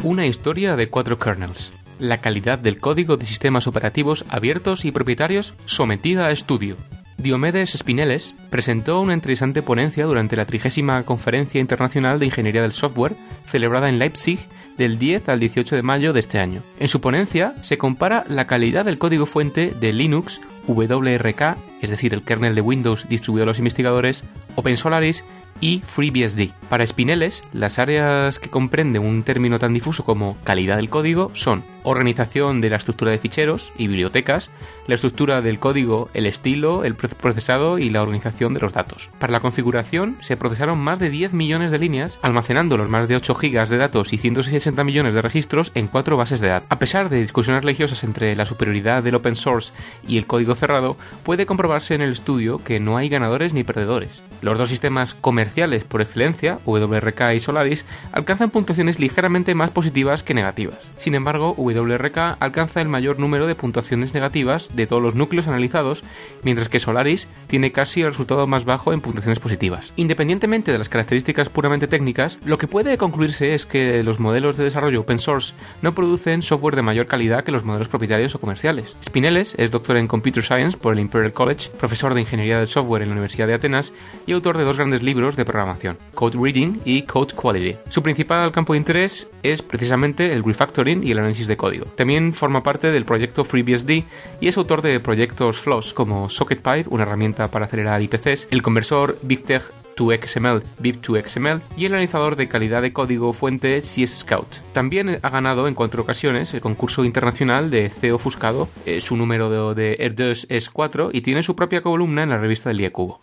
Una historia de cuatro kernels. La calidad del código de sistemas operativos abiertos y propietarios sometida a estudio. Diomedes Spinellis presentó una interesante ponencia durante la trigésima Conferencia Internacional de Ingeniería del Software, celebrada en Leipzig del 10 al 18 de mayo de este año. En su ponencia se compara la calidad del código fuente de Linux, WRK, es decir, el kernel de Windows distribuido a los investigadores, OpenSolaris y FreeBSD. Para Spinellis, las áreas que comprenden un término tan difuso como calidad del código son organización de la estructura de ficheros y bibliotecas, la estructura del código, el estilo, el procesado y la organización de los datos. Para la configuración se procesaron más de 10 millones de líneas, almacenando los más de 8 gigas de datos y 160 millones de registros en cuatro bases de datos. A pesar de discusiones religiosas entre la superioridad del open source y el código cerrado, puede comprobarse en el estudio que no hay ganadores ni perdedores. Los dos sistemas comerciales por excelencia, WRK y Solaris, alcanzan puntuaciones ligeramente más positivas que negativas. Sin embargo, WRK alcanza el mayor número de puntuaciones negativas de todos los núcleos analizados, mientras que Solaris tiene casi el resultado más bajo en puntuaciones positivas. Independientemente de las características puramente técnicas, lo que puede concluirse es que los modelos de desarrollo open source no producen software de mayor calidad que los modelos propietarios o comerciales. Spinellis es doctor en Computer Science por el Imperial College, profesor de Ingeniería del Software en la Universidad de Atenas y autor de dos grandes libros de programación, Code Reading y Code Quality. Su principal campo de interés es precisamente el refactoring y el análisis de código. También forma parte del proyecto FreeBSD y es autor de proyectos FLOSS como SocketPipe, una herramienta para acelerar IPCs, el conversor BigTech 2XML, BIP2XML y el analizador de calidad de código fuente CS Scout. También ha ganado en cuatro ocasiones el concurso internacional de CEO Ofuscado, eh, su número de, de R2 es 4 y tiene su propia columna en la revista del IECubo.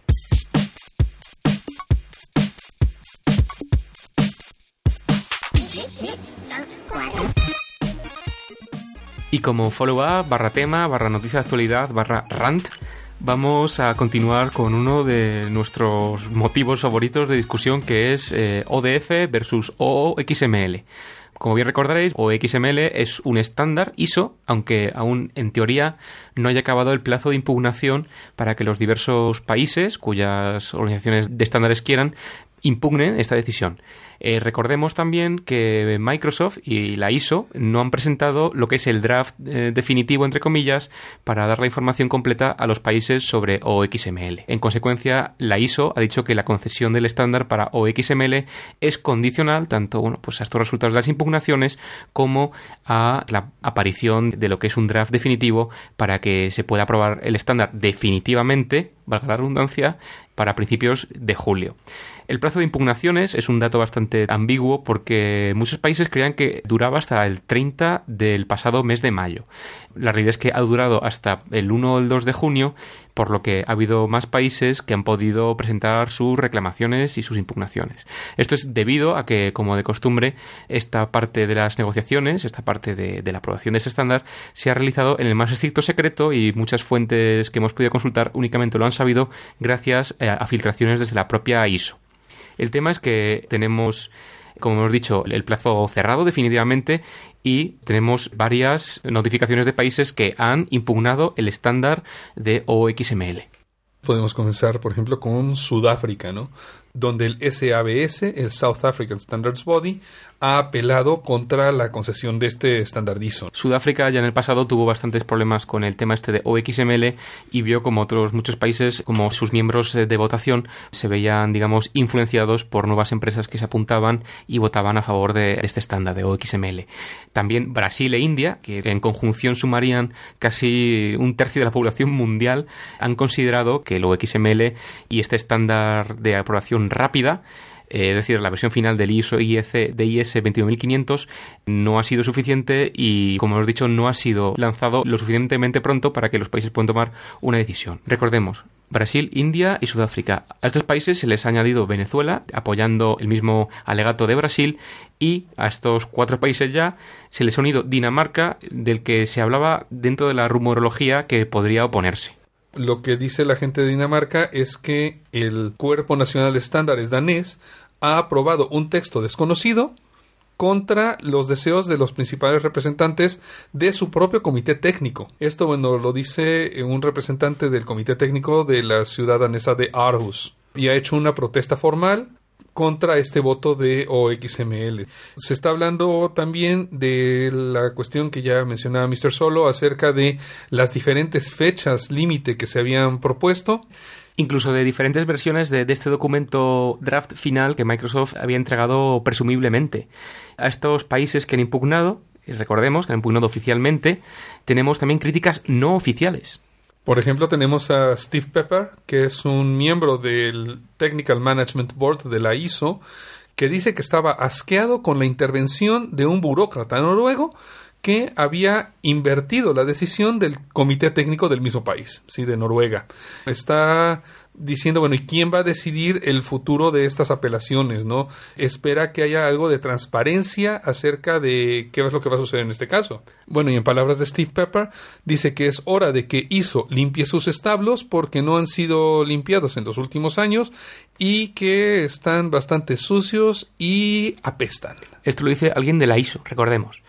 Y como follow-up, barra tema, barra noticia de actualidad, barra rant, vamos a continuar con uno de nuestros motivos favoritos de discusión que es eh, ODF versus OXML. Como bien recordaréis, OXML es un estándar ISO, aunque aún en teoría no haya acabado el plazo de impugnación para que los diversos países cuyas organizaciones de estándares quieran impugnen esta decisión. Eh, recordemos también que Microsoft y la ISO no han presentado lo que es el draft eh, definitivo, entre comillas, para dar la información completa a los países sobre OXML. En consecuencia, la ISO ha dicho que la concesión del estándar para OXML es condicional tanto bueno, pues a estos resultados de las impugnaciones como a la aparición de lo que es un draft definitivo para que se pueda aprobar el estándar definitivamente, valga la redundancia, para principios de julio. El plazo de impugnaciones es un dato bastante ambiguo porque muchos países creían que duraba hasta el 30 del pasado mes de mayo. La realidad es que ha durado hasta el 1 o el 2 de junio, por lo que ha habido más países que han podido presentar sus reclamaciones y sus impugnaciones. Esto es debido a que, como de costumbre, esta parte de las negociaciones, esta parte de, la aprobación de ese estándar, se ha realizado en el más estricto secreto y muchas fuentes que hemos podido consultar únicamente lo han sabido gracias eh, a filtraciones desde la propia ISO. El tema es que tenemos como hemos dicho, el plazo cerrado definitivamente y tenemos varias notificaciones de países que han impugnado el estándar de OXML. Podemos comenzar, por ejemplo, con Sudáfrica, ¿no? donde el SABS, el South African Standards Body, ha apelado contra la concesión de este estandardizo. Sudáfrica ya en el pasado tuvo bastantes problemas con el tema este de OXML y vio como otros muchos países, como sus miembros de votación, se veían, digamos, influenciados por nuevas empresas que se apuntaban y votaban a favor de este estándar de OXML. También Brasil e India, que en conjunción sumarían casi un tercio de la población mundial, han considerado que el OXML y este estándar de aprobación rápida eh, es decir, la versión final del ISO IEC de IS 21500 no ha sido suficiente y, como hemos dicho, no ha sido lanzado lo suficientemente pronto para que los países puedan tomar una decisión. Recordemos, Brasil, India y Sudáfrica. A estos países se les ha añadido Venezuela, apoyando el mismo alegato de Brasil, y a estos cuatro países ya se les ha unido Dinamarca, del que se hablaba dentro de la rumorología que podría oponerse. Lo que dice la gente de Dinamarca es que el Cuerpo Nacional de Estándares danés ha aprobado un texto desconocido contra los deseos de los principales representantes de su propio comité técnico. Esto, bueno, lo dice un representante del comité técnico de la ciudad danesa de Aarhus y ha hecho una protesta formal contra este voto de OXML. Se está hablando también de la cuestión que ya mencionaba Mr. Solo acerca de las diferentes fechas límite que se habían propuesto. Incluso de diferentes versiones de, este documento draft final que Microsoft había entregado presumiblemente a estos países que han impugnado, y recordemos que han impugnado oficialmente, tenemos también críticas no oficiales. Por ejemplo, tenemos a Steve Pepper, que es un miembro del Technical Management Board de la ISO, que dice que estaba asqueado con la intervención de un burócrata noruego que había invertido la decisión del comité técnico del mismo país, sí, de Noruega. Está diciendo, bueno, ¿y quién va a decidir el futuro de estas apelaciones, no? Espera que haya algo de transparencia acerca de qué es lo que va a suceder en este caso. Bueno, y en palabras de Steve Pepper, dice que es hora de que ISO limpie sus establos porque no han sido limpiados en los últimos años y que están bastante sucios y apestan. Esto lo dice alguien de la ISO, recordemos.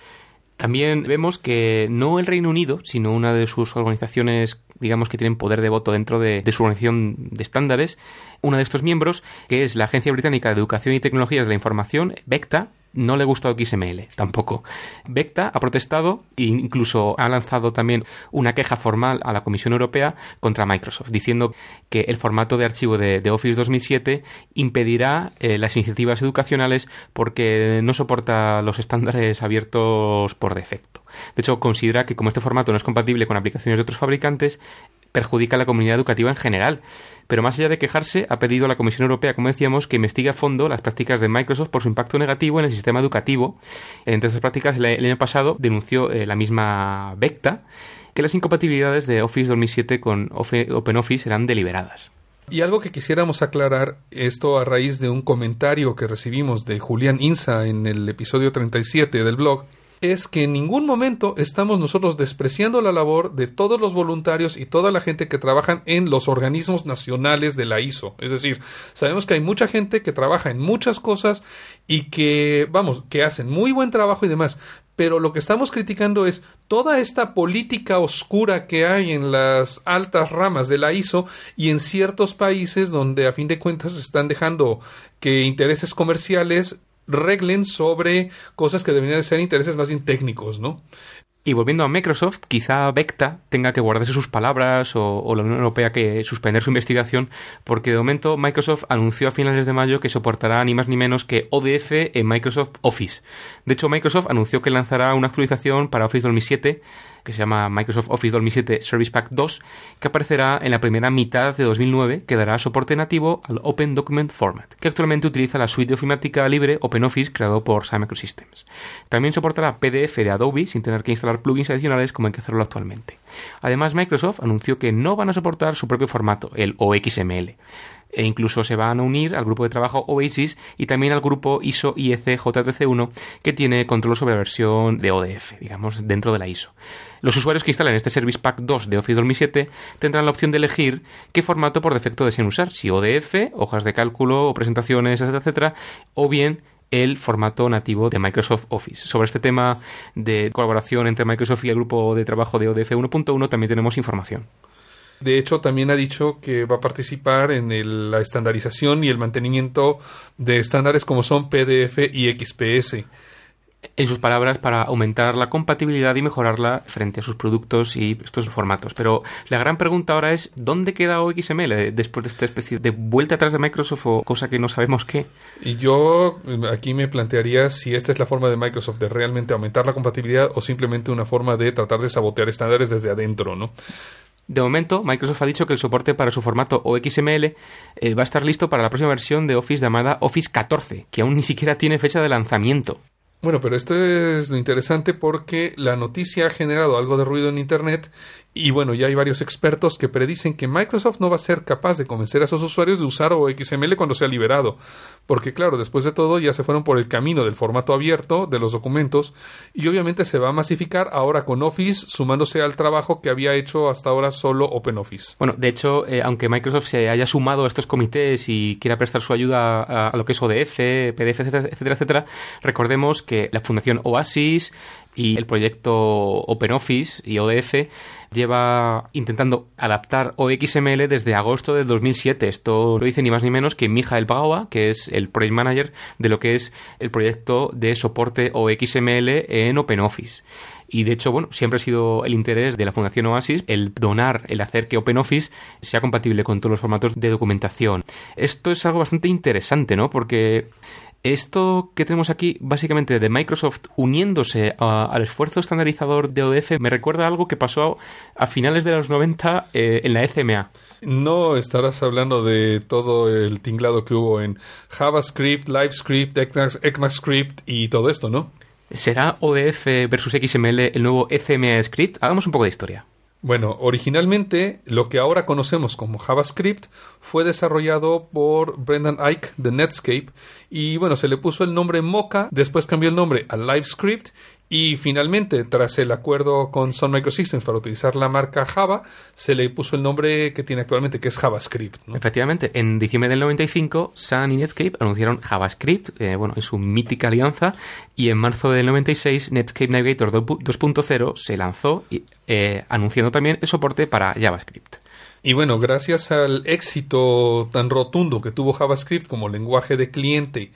También vemos que no el Reino Unido, sino una de sus organizaciones, digamos, que tienen poder de voto dentro de, su organización de estándares, uno de estos miembros, que es la Agencia Británica de Educación y Tecnologías de la Información, BECTA, no le gusta XML tampoco. Vecta ha protestado e incluso ha lanzado también una queja formal a la Comisión Europea contra Microsoft, diciendo que el formato de archivo de, Office 2007 impedirá eh, las iniciativas educacionales porque no soporta los estándares abiertos por defecto. De hecho, considera que como este formato no es compatible con aplicaciones de otros fabricantes, perjudica a la comunidad educativa en general. Pero más allá de quejarse, ha pedido a la Comisión Europea, como decíamos, que investigue a fondo las prácticas de Microsoft por su impacto negativo en el sistema educativo. Entre estas prácticas, el año pasado denunció eh, la misma Vecta que las incompatibilidades de Office 2007 con OpenOffice eran deliberadas. Y algo que quisiéramos aclarar, esto a raíz de un comentario que recibimos de Julián Insa en el episodio 37 del blog, es que en ningún momento estamos nosotros despreciando la labor de todos los voluntarios y toda la gente que trabajan en los organismos nacionales de la ISO. Es decir, sabemos que hay mucha gente que trabaja en muchas cosas y que, vamos, que hacen muy buen trabajo y demás, pero lo que estamos criticando es toda esta política oscura que hay en las altas ramas de la ISO y en ciertos países donde a fin de cuentas están dejando que intereses comerciales reglen sobre cosas que deberían ser intereses más bien técnicos, ¿no? Y volviendo a Microsoft, quizá Vecta tenga que guardarse sus palabras o, o, la Unión Europea que suspender su investigación, porque de momento Microsoft anunció a finales de mayo que soportará ni más ni menos que ODF en Microsoft Office. De hecho, Microsoft anunció que lanzará una actualización para Office 2007 que se llama Microsoft Office 2007 Service Pack 2, que aparecerá en la primera mitad de 2009, que dará soporte nativo al Open Document Format, que actualmente utiliza la suite de ofimática libre OpenOffice creado por Sun Microsystems. También soportará PDF de Adobe sin tener que instalar plugins adicionales como hay que hacerlo actualmente. Además, Microsoft anunció que no van a soportar su propio formato, el OXML e incluso se van a unir al grupo de trabajo Oasis y también al grupo ISO IEC JTC1 que tiene control sobre la versión de ODF, digamos, dentro de la ISO. Los usuarios que instalen este Service Pack 2 de Office 2007 tendrán la opción de elegir qué formato por defecto desean usar, si ODF, hojas de cálculo o presentaciones, etcétera, etcétera, o bien el formato nativo de Microsoft Office. Sobre este tema de colaboración entre Microsoft y el grupo de trabajo de ODF 1.1 también tenemos información. De hecho, también ha dicho que va a participar en el, la estandarización y el mantenimiento de estándares como son PDF y XPS. En sus palabras, para aumentar la compatibilidad y mejorarla frente a sus productos y estos formatos. Pero la gran pregunta ahora es, ¿dónde queda OXML después de esta especie de vuelta atrás de Microsoft o cosa que no sabemos qué? Y yo aquí me plantearía si esta es la forma de Microsoft de realmente aumentar la compatibilidad o simplemente una forma de tratar de sabotear estándares desde adentro, ¿no? De momento, Microsoft ha dicho que el soporte para su formato OXML eh, va a estar listo para la próxima versión de Office llamada Office 14, que aún ni siquiera tiene fecha de lanzamiento. Bueno, pero esto es lo interesante porque la noticia ha generado algo de ruido en Internet y bueno, ya hay varios expertos que predicen que Microsoft no va a ser capaz de convencer a sus usuarios de usar OXML cuando sea liberado. Porque claro, después de todo ya se fueron por el camino del formato abierto de los documentos y obviamente se va a masificar ahora con Office sumándose al trabajo que había hecho hasta ahora solo OpenOffice. Bueno, de hecho, eh, aunque Microsoft se haya sumado a estos comités y quiera prestar su ayuda a, a lo que es ODF, PDF, etcétera, etcétera, recordemos que la Fundación Oasis y el proyecto OpenOffice y ODF lleva intentando adaptar OXML desde agosto de 2007. Esto lo dice ni más ni menos que Mijael Pagawa, que es el project manager de lo que es el proyecto de soporte OXML en OpenOffice. Y de hecho, bueno, siempre ha sido el interés de la Fundación Oasis el donar, el hacer que OpenOffice sea compatible con todos los formatos de documentación. Esto es algo bastante interesante, ¿no? Porque esto que tenemos aquí, básicamente de Microsoft uniéndose a, al esfuerzo estandarizador de ODF, me recuerda a algo que pasó a finales de los 90 eh, en la ECMA. No estarás hablando de todo el tinglado que hubo en JavaScript, LiveScript, ECMAScript y todo esto, ¿no? ¿Será ODF versus XML el nuevo ECMA script? Hagamos un poco de historia. Bueno, originalmente lo que ahora conocemos como JavaScript fue desarrollado por Brendan Ike de Netscape y bueno, se le puso el nombre Mocha, después cambió el nombre a LiveScript y finalmente, tras el acuerdo con Sun Microsystems para utilizar la marca Java, se le puso el nombre que tiene actualmente, que es JavaScript. ¿no? Efectivamente, en diciembre del 95, Sun y Netscape anunciaron JavaScript, eh, bueno, en su mítica alianza, y en marzo del 96, Netscape Navigator 2.0 se lanzó, eh, anunciando también el soporte para JavaScript. Y bueno, gracias al éxito tan rotundo que tuvo JavaScript como lenguaje de cliente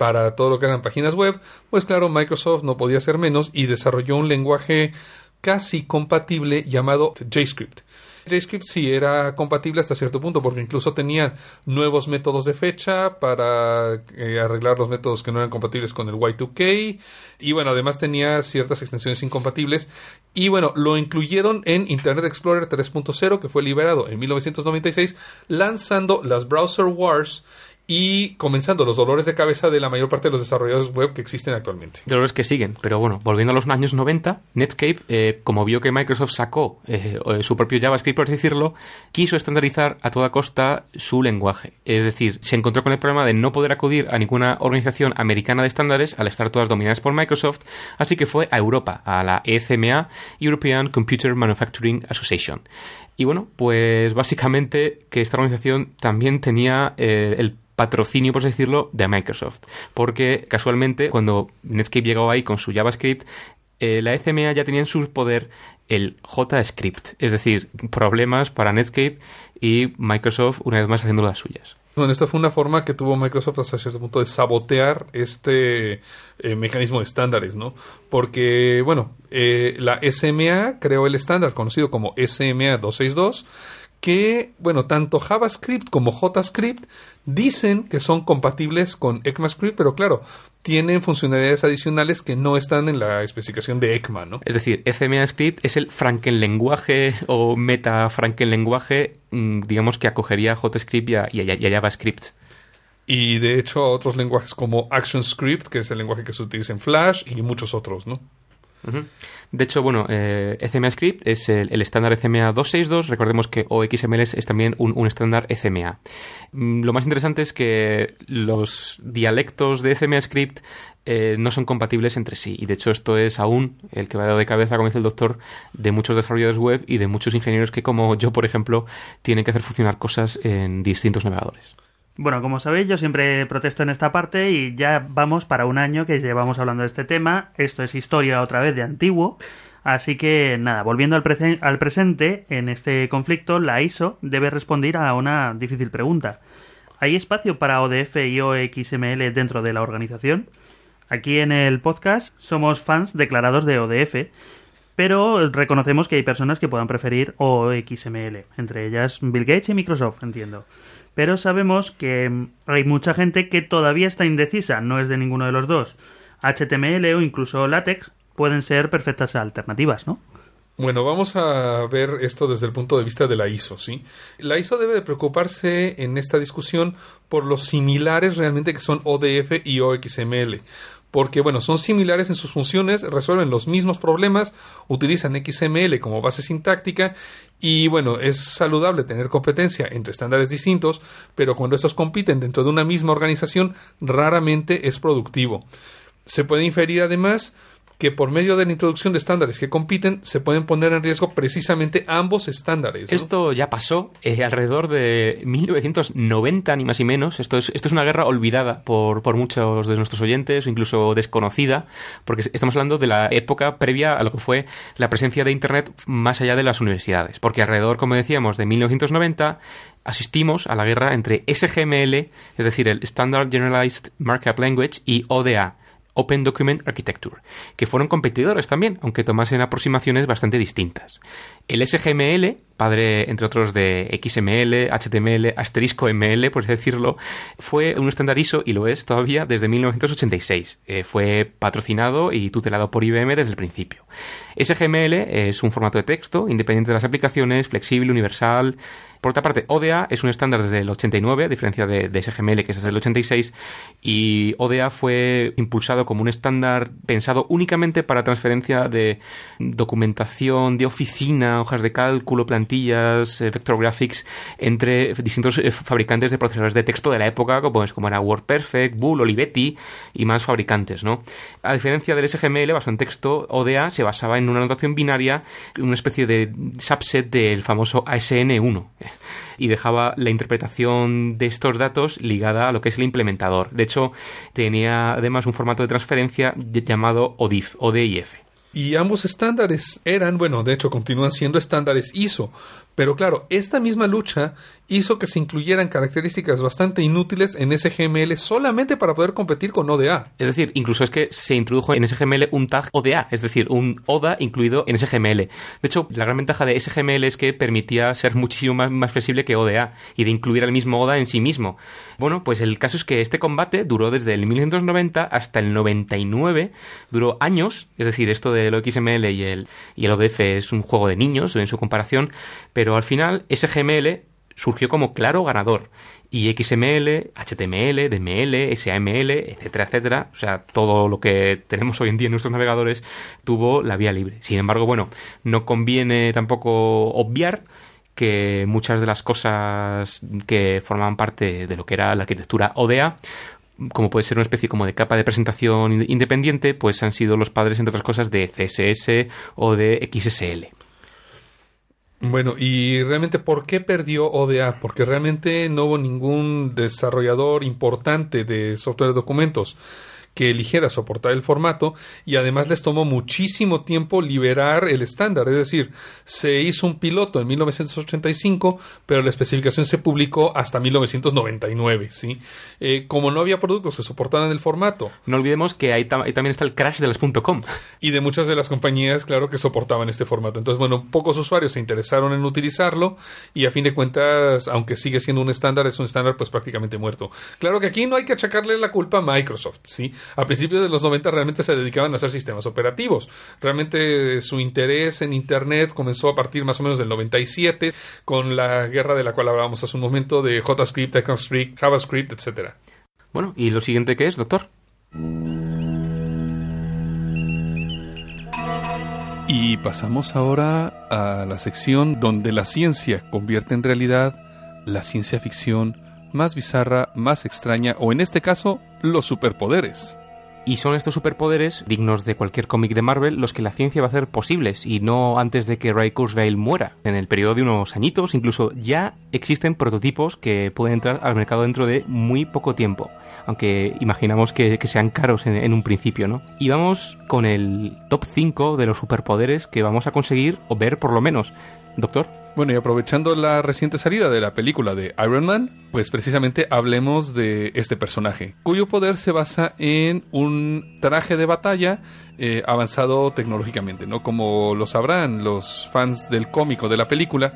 para todo lo que eran páginas web, pues claro, Microsoft no podía ser menos y desarrolló un lenguaje casi compatible llamado JavaScript. JavaScript sí era compatible hasta cierto punto porque incluso tenía nuevos métodos de fecha para eh, arreglar los métodos que no eran compatibles con el Y2K y bueno, además tenía ciertas extensiones incompatibles y bueno, lo incluyeron en Internet Explorer 3.0 que fue liberado en 1996 lanzando las Browser Wars y comenzando los dolores de cabeza de la mayor parte de los desarrolladores web que existen actualmente. Dolores que siguen, pero bueno, volviendo a los años 90, Netscape, eh, como vio que Microsoft sacó eh, su propio JavaScript, por decirlo, quiso estandarizar a toda costa su lenguaje. Es decir, se encontró con el problema de no poder acudir a ninguna organización americana de estándares al estar todas dominadas por Microsoft, así que fue a Europa, a la ECMA, European Computer Manufacturing Association. Y bueno, pues básicamente que esta organización también tenía eh, el patrocinio, por así decirlo, de Microsoft. Porque casualmente, cuando Netscape llegó ahí con su JavaScript, eh, la ECMA ya tenía en su poder el JScript, es decir, problemas para Netscape y Microsoft una vez más haciendo las suyas. Bueno, esta fue una forma que tuvo Microsoft hasta cierto punto de sabotear este eh, mecanismo de estándares, ¿no? Porque, bueno, eh, la SMA creó el estándar conocido como SMA 262 que, bueno, tanto JavaScript como JScript dicen que son compatibles con ECMAScript, pero claro, tienen funcionalidades adicionales que no están en la especificación de ECMA, ¿no? Es decir, ECMAScript es el frankenlenguaje o meta frankenlenguaje, mm, digamos, que acogería JScript y a, y a JavaScript. Y de hecho a otros lenguajes como ActionScript, que es el lenguaje que se utiliza en Flash, y muchos otros, ¿no? De hecho, bueno, eh, ECMAScript es el, estándar ECMA 262. Recordemos que OXML es, también un, estándar ECMA. Mm, lo más interesante es que los dialectos de ECMAScript eh, no son compatibles entre sí. Y de hecho, esto es aún el que va de cabeza, como dice el doctor, de muchos desarrolladores web y de muchos ingenieros que, como yo, por ejemplo, tienen que hacer funcionar cosas en distintos navegadores. Bueno, como sabéis, yo siempre protesto en esta parte y ya vamos para un año que llevamos hablando de este tema. Esto es historia otra vez de antiguo. Así que nada, volviendo al, presente, en este conflicto, la ISO debe responder a una difícil pregunta. ¿Hay espacio para ODF y OXML dentro de la organización? Aquí en el podcast somos fans declarados de ODF, pero reconocemos que hay personas que puedan preferir OXML, entre ellas Bill Gates y Microsoft, entiendo pero sabemos que hay mucha gente que todavía está indecisa, no es de ninguno de los dos. HTML o incluso látex pueden ser perfectas alternativas, ¿no? Bueno, vamos a ver esto desde el punto de vista de la ISO, ¿sí? La ISO debe de preocuparse en esta discusión por los similares realmente que son ODF y OXML porque bueno, son similares en sus funciones, resuelven los mismos problemas, utilizan XML como base sintáctica y bueno, es saludable tener competencia entre estándares distintos, pero cuando estos compiten dentro de una misma organización, raramente es productivo. Se puede inferir además que por medio de la introducción de estándares que compiten se pueden poner en riesgo precisamente ambos estándares. Esto ya pasó eh, alrededor de 1990 ni más ni menos. Esto es, esto es una guerra olvidada por, por muchos de nuestros oyentes o incluso desconocida porque estamos hablando de la época previa a lo que fue la presencia de Internet más allá de las universidades. Porque alrededor, como decíamos, de 1990 asistimos a la guerra entre SGML, es decir, el Standard Generalized Markup Language, y ODA, Open Document Architecture, que fueron competidores también, aunque tomasen aproximaciones bastante distintas. El SGML, padre entre otros de XML, HTML, asterisco ML, por decirlo, fue un estándar ISO y lo es todavía desde 1986. Eh, fue patrocinado y tutelado por IBM desde el principio. SGML es un formato de texto independiente de las aplicaciones, flexible, universal, por otra parte, ODA es un estándar desde el 89, a diferencia de, SGML, que es desde el 86, y ODA fue impulsado como un estándar pensado únicamente para transferencia de documentación de oficina, hojas de cálculo, plantillas, eh, vector graphics, entre distintos eh, fabricantes de procesadores de texto de la época, como, como era WordPerfect, Bull, Olivetti y más fabricantes, ¿no? A diferencia del SGML, basado en texto, ODA se basaba en una notación binaria, una especie de subset del famoso ASN1 y dejaba la interpretación de estos datos ligada a lo que es el implementador. De hecho, tenía además un formato de transferencia llamado ODIF, ODIF. Y ambos estándares eran, bueno, de hecho continúan siendo estándares ISO, pero claro, esta misma lucha hizo que se incluyeran características bastante inútiles en SGML solamente para poder competir con ODA. Es decir, incluso es que se introdujo en SGML un tag ODA, es decir, un ODA incluido en SGML. De hecho, la gran ventaja de SGML es que permitía ser muchísimo más, flexible que ODA y de incluir el mismo ODA en sí mismo. Bueno, pues el caso es que este combate duró desde el 1990 hasta el 99, duró años, es decir, esto de lo XML y el, y el ODF es un juego de niños en su comparación, pero al final SGML surgió como claro ganador. Y XML, HTML, DML, SAML, etcétera, etcétera, o sea, todo lo que tenemos hoy en día en nuestros navegadores tuvo la vía libre. Sin embargo, bueno, no conviene tampoco obviar que muchas de las cosas que formaban parte de lo que era la arquitectura ODA como puede ser una especie como de capa de presentación independiente, pues han sido los padres, entre otras cosas, de CSS o de XSL. Bueno, y realmente, ¿por qué perdió ODA? Porque realmente no hubo ningún desarrollador importante de software de documentos que eligiera soportar el formato y además les tomó muchísimo tiempo liberar el estándar, es decir, se hizo un piloto en 1985, pero la especificación se publicó hasta 1999, ¿sí? Eh, como no había productos que soportaran el formato. No olvidemos que ahí, tam- ahí también está el crash de las .com. Y de muchas de las compañías, claro, que soportaban este formato. Entonces, bueno, pocos usuarios se interesaron en utilizarlo y a fin de cuentas, aunque sigue siendo un estándar, es un estándar pues prácticamente muerto. Claro que aquí no hay que achacarle la culpa a Microsoft, ¿sí? A principios de los 90 realmente se dedicaban a hacer sistemas operativos. Realmente su interés en Internet comenzó a partir más o menos del 97 con la guerra de la cual hablábamos hace un momento de JavaScript, ECMAScript, JavaScript, etcétera. Bueno, ¿y lo siguiente qué es, doctor? Y pasamos ahora a la sección donde la ciencia convierte en realidad la ciencia ficción más bizarra, más extraña o en este caso los superpoderes. Y son estos superpoderes, dignos de cualquier cómic de Marvel, los que la ciencia va a hacer posibles, y no antes de que Ray Kurzweil muera. En el periodo de unos añitos, incluso ya existen prototipos que pueden entrar al mercado dentro de muy poco tiempo, aunque imaginamos que, que sean caros en, en un principio, ¿no? Y vamos con el top 5 de los superpoderes que vamos a conseguir, o ver por lo menos. Doctor. Bueno, y aprovechando la reciente salida de la película de Iron Man, pues precisamente hablemos de este personaje, cuyo poder se basa en un traje de batalla eh, avanzado tecnológicamente, ¿no? Como lo sabrán los fans del cómico de la película,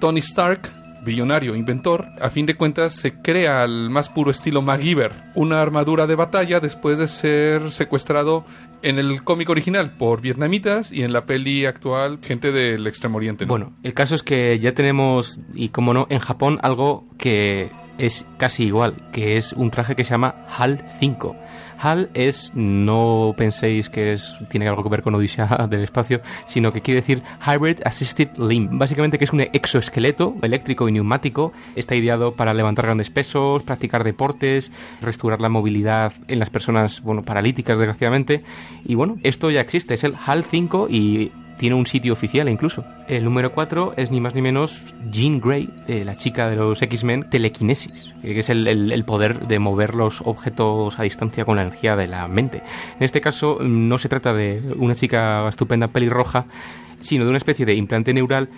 Tony Stark billonario inventor, a fin de cuentas se crea al más puro estilo MacGyver, una armadura de batalla después de ser secuestrado en el cómic original por vietnamitas y en la peli actual gente del Extremo Oriente. ¿no? Bueno, el caso es que ya tenemos, y como no, en Japón algo que es casi igual, que es un traje que se llama HAL 5. HAL es, no penséis que es, tiene algo que ver con Odisea del espacio, sino que quiere decir Hybrid Assisted Limb. Básicamente que es un exoesqueleto eléctrico y neumático. Está ideado para levantar grandes pesos, practicar deportes, restaurar la movilidad en las personas, bueno, paralíticas desgraciadamente. Y bueno, esto ya existe, es el HAL 5 y tiene un sitio oficial incluso. El número 4 es ni más ni menos Jean Grey, eh, la chica de los X-Men, telequinesis, que es el, el, el, poder de mover los objetos a distancia con la energía de la mente. En este caso no se trata de una chica estupenda pelirroja, sino de una especie de implante neural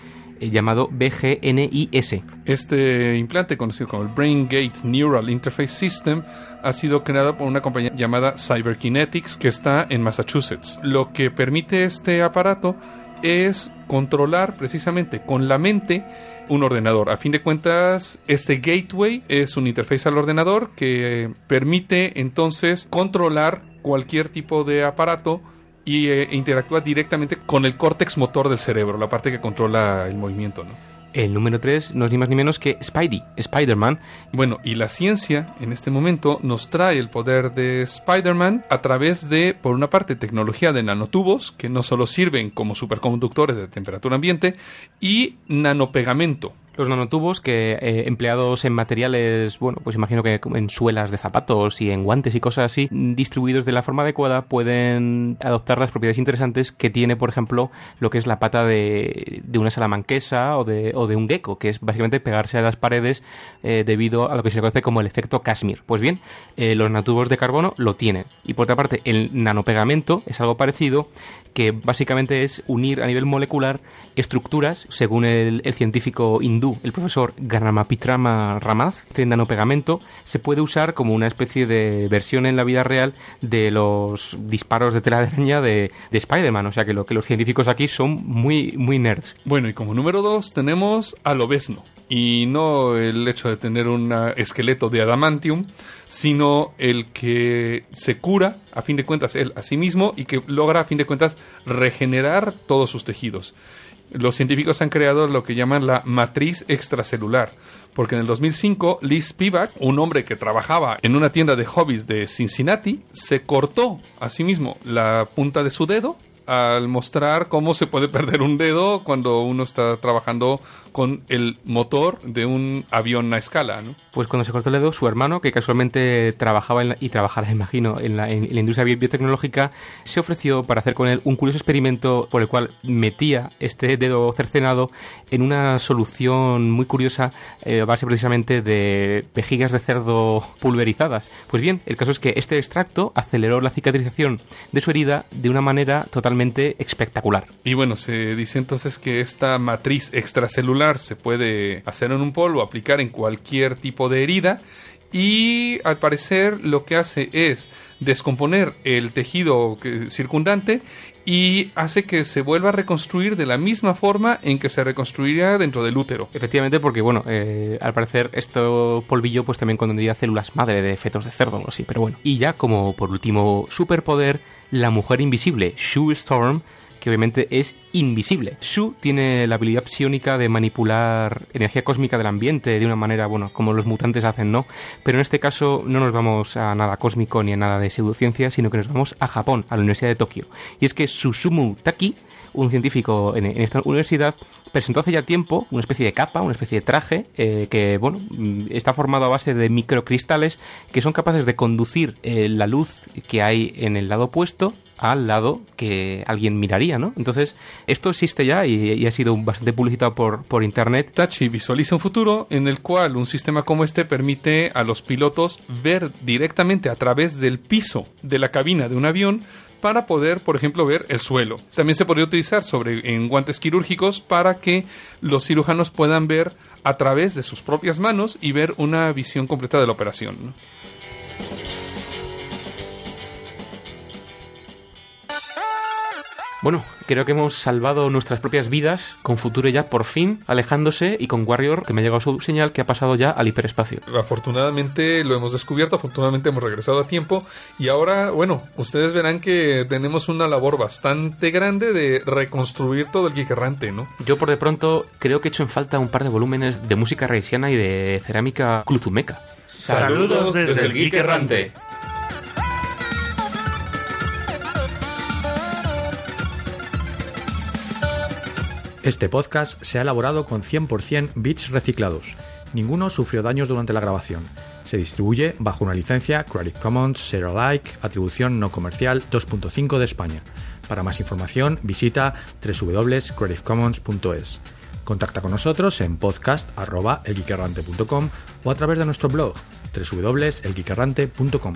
llamado BGNIS. Este implante, conocido como el Brain Gate Neural Interface System, ha sido creado por una compañía llamada Cyberkinetics que está en Massachusetts. Lo que permite este aparato es controlar precisamente con la mente un ordenador. A fin de cuentas, este gateway es un interface al ordenador que permite entonces controlar cualquier tipo de aparato y eh, interactúa directamente con el córtex motor del cerebro, la parte que controla el movimiento, ¿no? El número 3 no es ni más ni menos que Spidey, Spider-Man. Bueno, y la ciencia en este momento nos trae el poder de Spider-Man a través de, por una parte, tecnología de nanotubos, que no solo sirven como superconductores de temperatura ambiente, y nanopegamento, los nanotubos que eh, empleados en materiales, bueno, pues imagino que en suelas de zapatos y en guantes y cosas así, distribuidos de la forma adecuada, pueden adoptar las propiedades interesantes que tiene, por ejemplo, lo que es la pata de, de una salamanquesa o de, o de, un gecko, que es básicamente pegarse a las paredes eh, debido a lo que se conoce como el efecto Kashmir. Pues bien, eh, los nanotubos de carbono lo tienen. Y por otra parte, el nanopegamento es algo parecido, que básicamente es unir a nivel molecular estructuras, según el, el científico hindú el profesor Ganamapitrama Ramaz, este nanopegamento se puede usar como una especie de versión en la vida real de los disparos de tela de araña de Spider-Man. O sea que lo que los científicos aquí son muy, muy nerds. Bueno, y como número dos tenemos al obesno. Y no el hecho de tener un esqueleto de adamantium, sino el que se cura, a fin de cuentas, él a sí mismo y que logra, a fin de cuentas, regenerar todos sus tejidos. Los científicos han creado lo que llaman la matriz extracelular. Porque en el 2005, Lee Spivak, un hombre que trabajaba en una tienda de hobbies de Cincinnati, se cortó a sí mismo la punta de su dedo al mostrar cómo se puede perder un dedo cuando uno está trabajando con el motor de un avión a escala. ¿no? Pues cuando se cortó el dedo, su hermano, que casualmente trabajaba en la- y trabajará, imagino, en la, industria bi- biotecnológica, se ofreció para hacer con él un curioso experimento por el cual metía este dedo cercenado en una solución muy curiosa eh, a base precisamente de vejigas de cerdo pulverizadas. Pues bien, el caso es que este extracto aceleró la cicatrización de su herida de una manera totalmente espectacular. Y bueno, se dice entonces que esta matriz extracelular se puede hacer en un polvo, aplicar en cualquier tipo de herida y al parecer lo que hace es descomponer el tejido circundante y hace que se vuelva a reconstruir de la misma forma en que se reconstruiría dentro del útero. Efectivamente, porque bueno, eh, al parecer esto polvillo pues también contendría células madre de fetos de cerdo o algo así, pero bueno. Y ya como por último superpoder, la mujer invisible, Sue Storm, que obviamente es invisible. Sue tiene la habilidad psiónica de manipular energía cósmica del ambiente de una manera, bueno, como los mutantes hacen, ¿no? Pero en este caso no nos vamos a nada cósmico ni a nada de pseudociencia, sino que nos vamos a Japón, a la Universidad de Tokio. Y es que Susumu Taki, un científico en, en esta universidad, presentó hace ya tiempo una especie de capa, una especie de traje, eh, que bueno, mm, está formado a base de microcristales que son capaces de conducir eh, la luz que hay en el lado opuesto al lado que alguien miraría, ¿no? Entonces, esto existe ya y, ha sido bastante publicitado por, por internet. Tachi visualiza un futuro en el cual un sistema como este permite a los pilotos ver directamente a través del piso de la cabina de un avión para poder, por ejemplo, ver el suelo. También se podría utilizar sobre en guantes quirúrgicos para que los cirujanos puedan ver a través de sus propias manos y ver una visión completa de la operación. Bueno, creo que hemos salvado nuestras propias vidas con Futuro ya por fin alejándose y con Warrior que me ha llegado su señal que ha pasado ya al hiperespacio. Afortunadamente lo hemos descubierto, afortunadamente hemos regresado a tiempo y ahora, bueno, ustedes verán que tenemos una labor bastante grande de reconstruir todo el geek errante, ¿no? Yo por de pronto creo que he hecho en falta un par de volúmenes de música reisiana y de cerámica cluzumeca. Saludos desde el Geek Errante. Este podcast se ha elaborado con 100% bits reciclados. Ninguno sufrió daños durante la grabación. Se distribuye bajo una licencia Creative Commons Share Alike, atribución no comercial 2.5 de España. Para más información visita www.creativecommons.es. Contacta con nosotros en podcast.elgeekerrante.com o a través de nuestro blog www.elgeekerrante.com.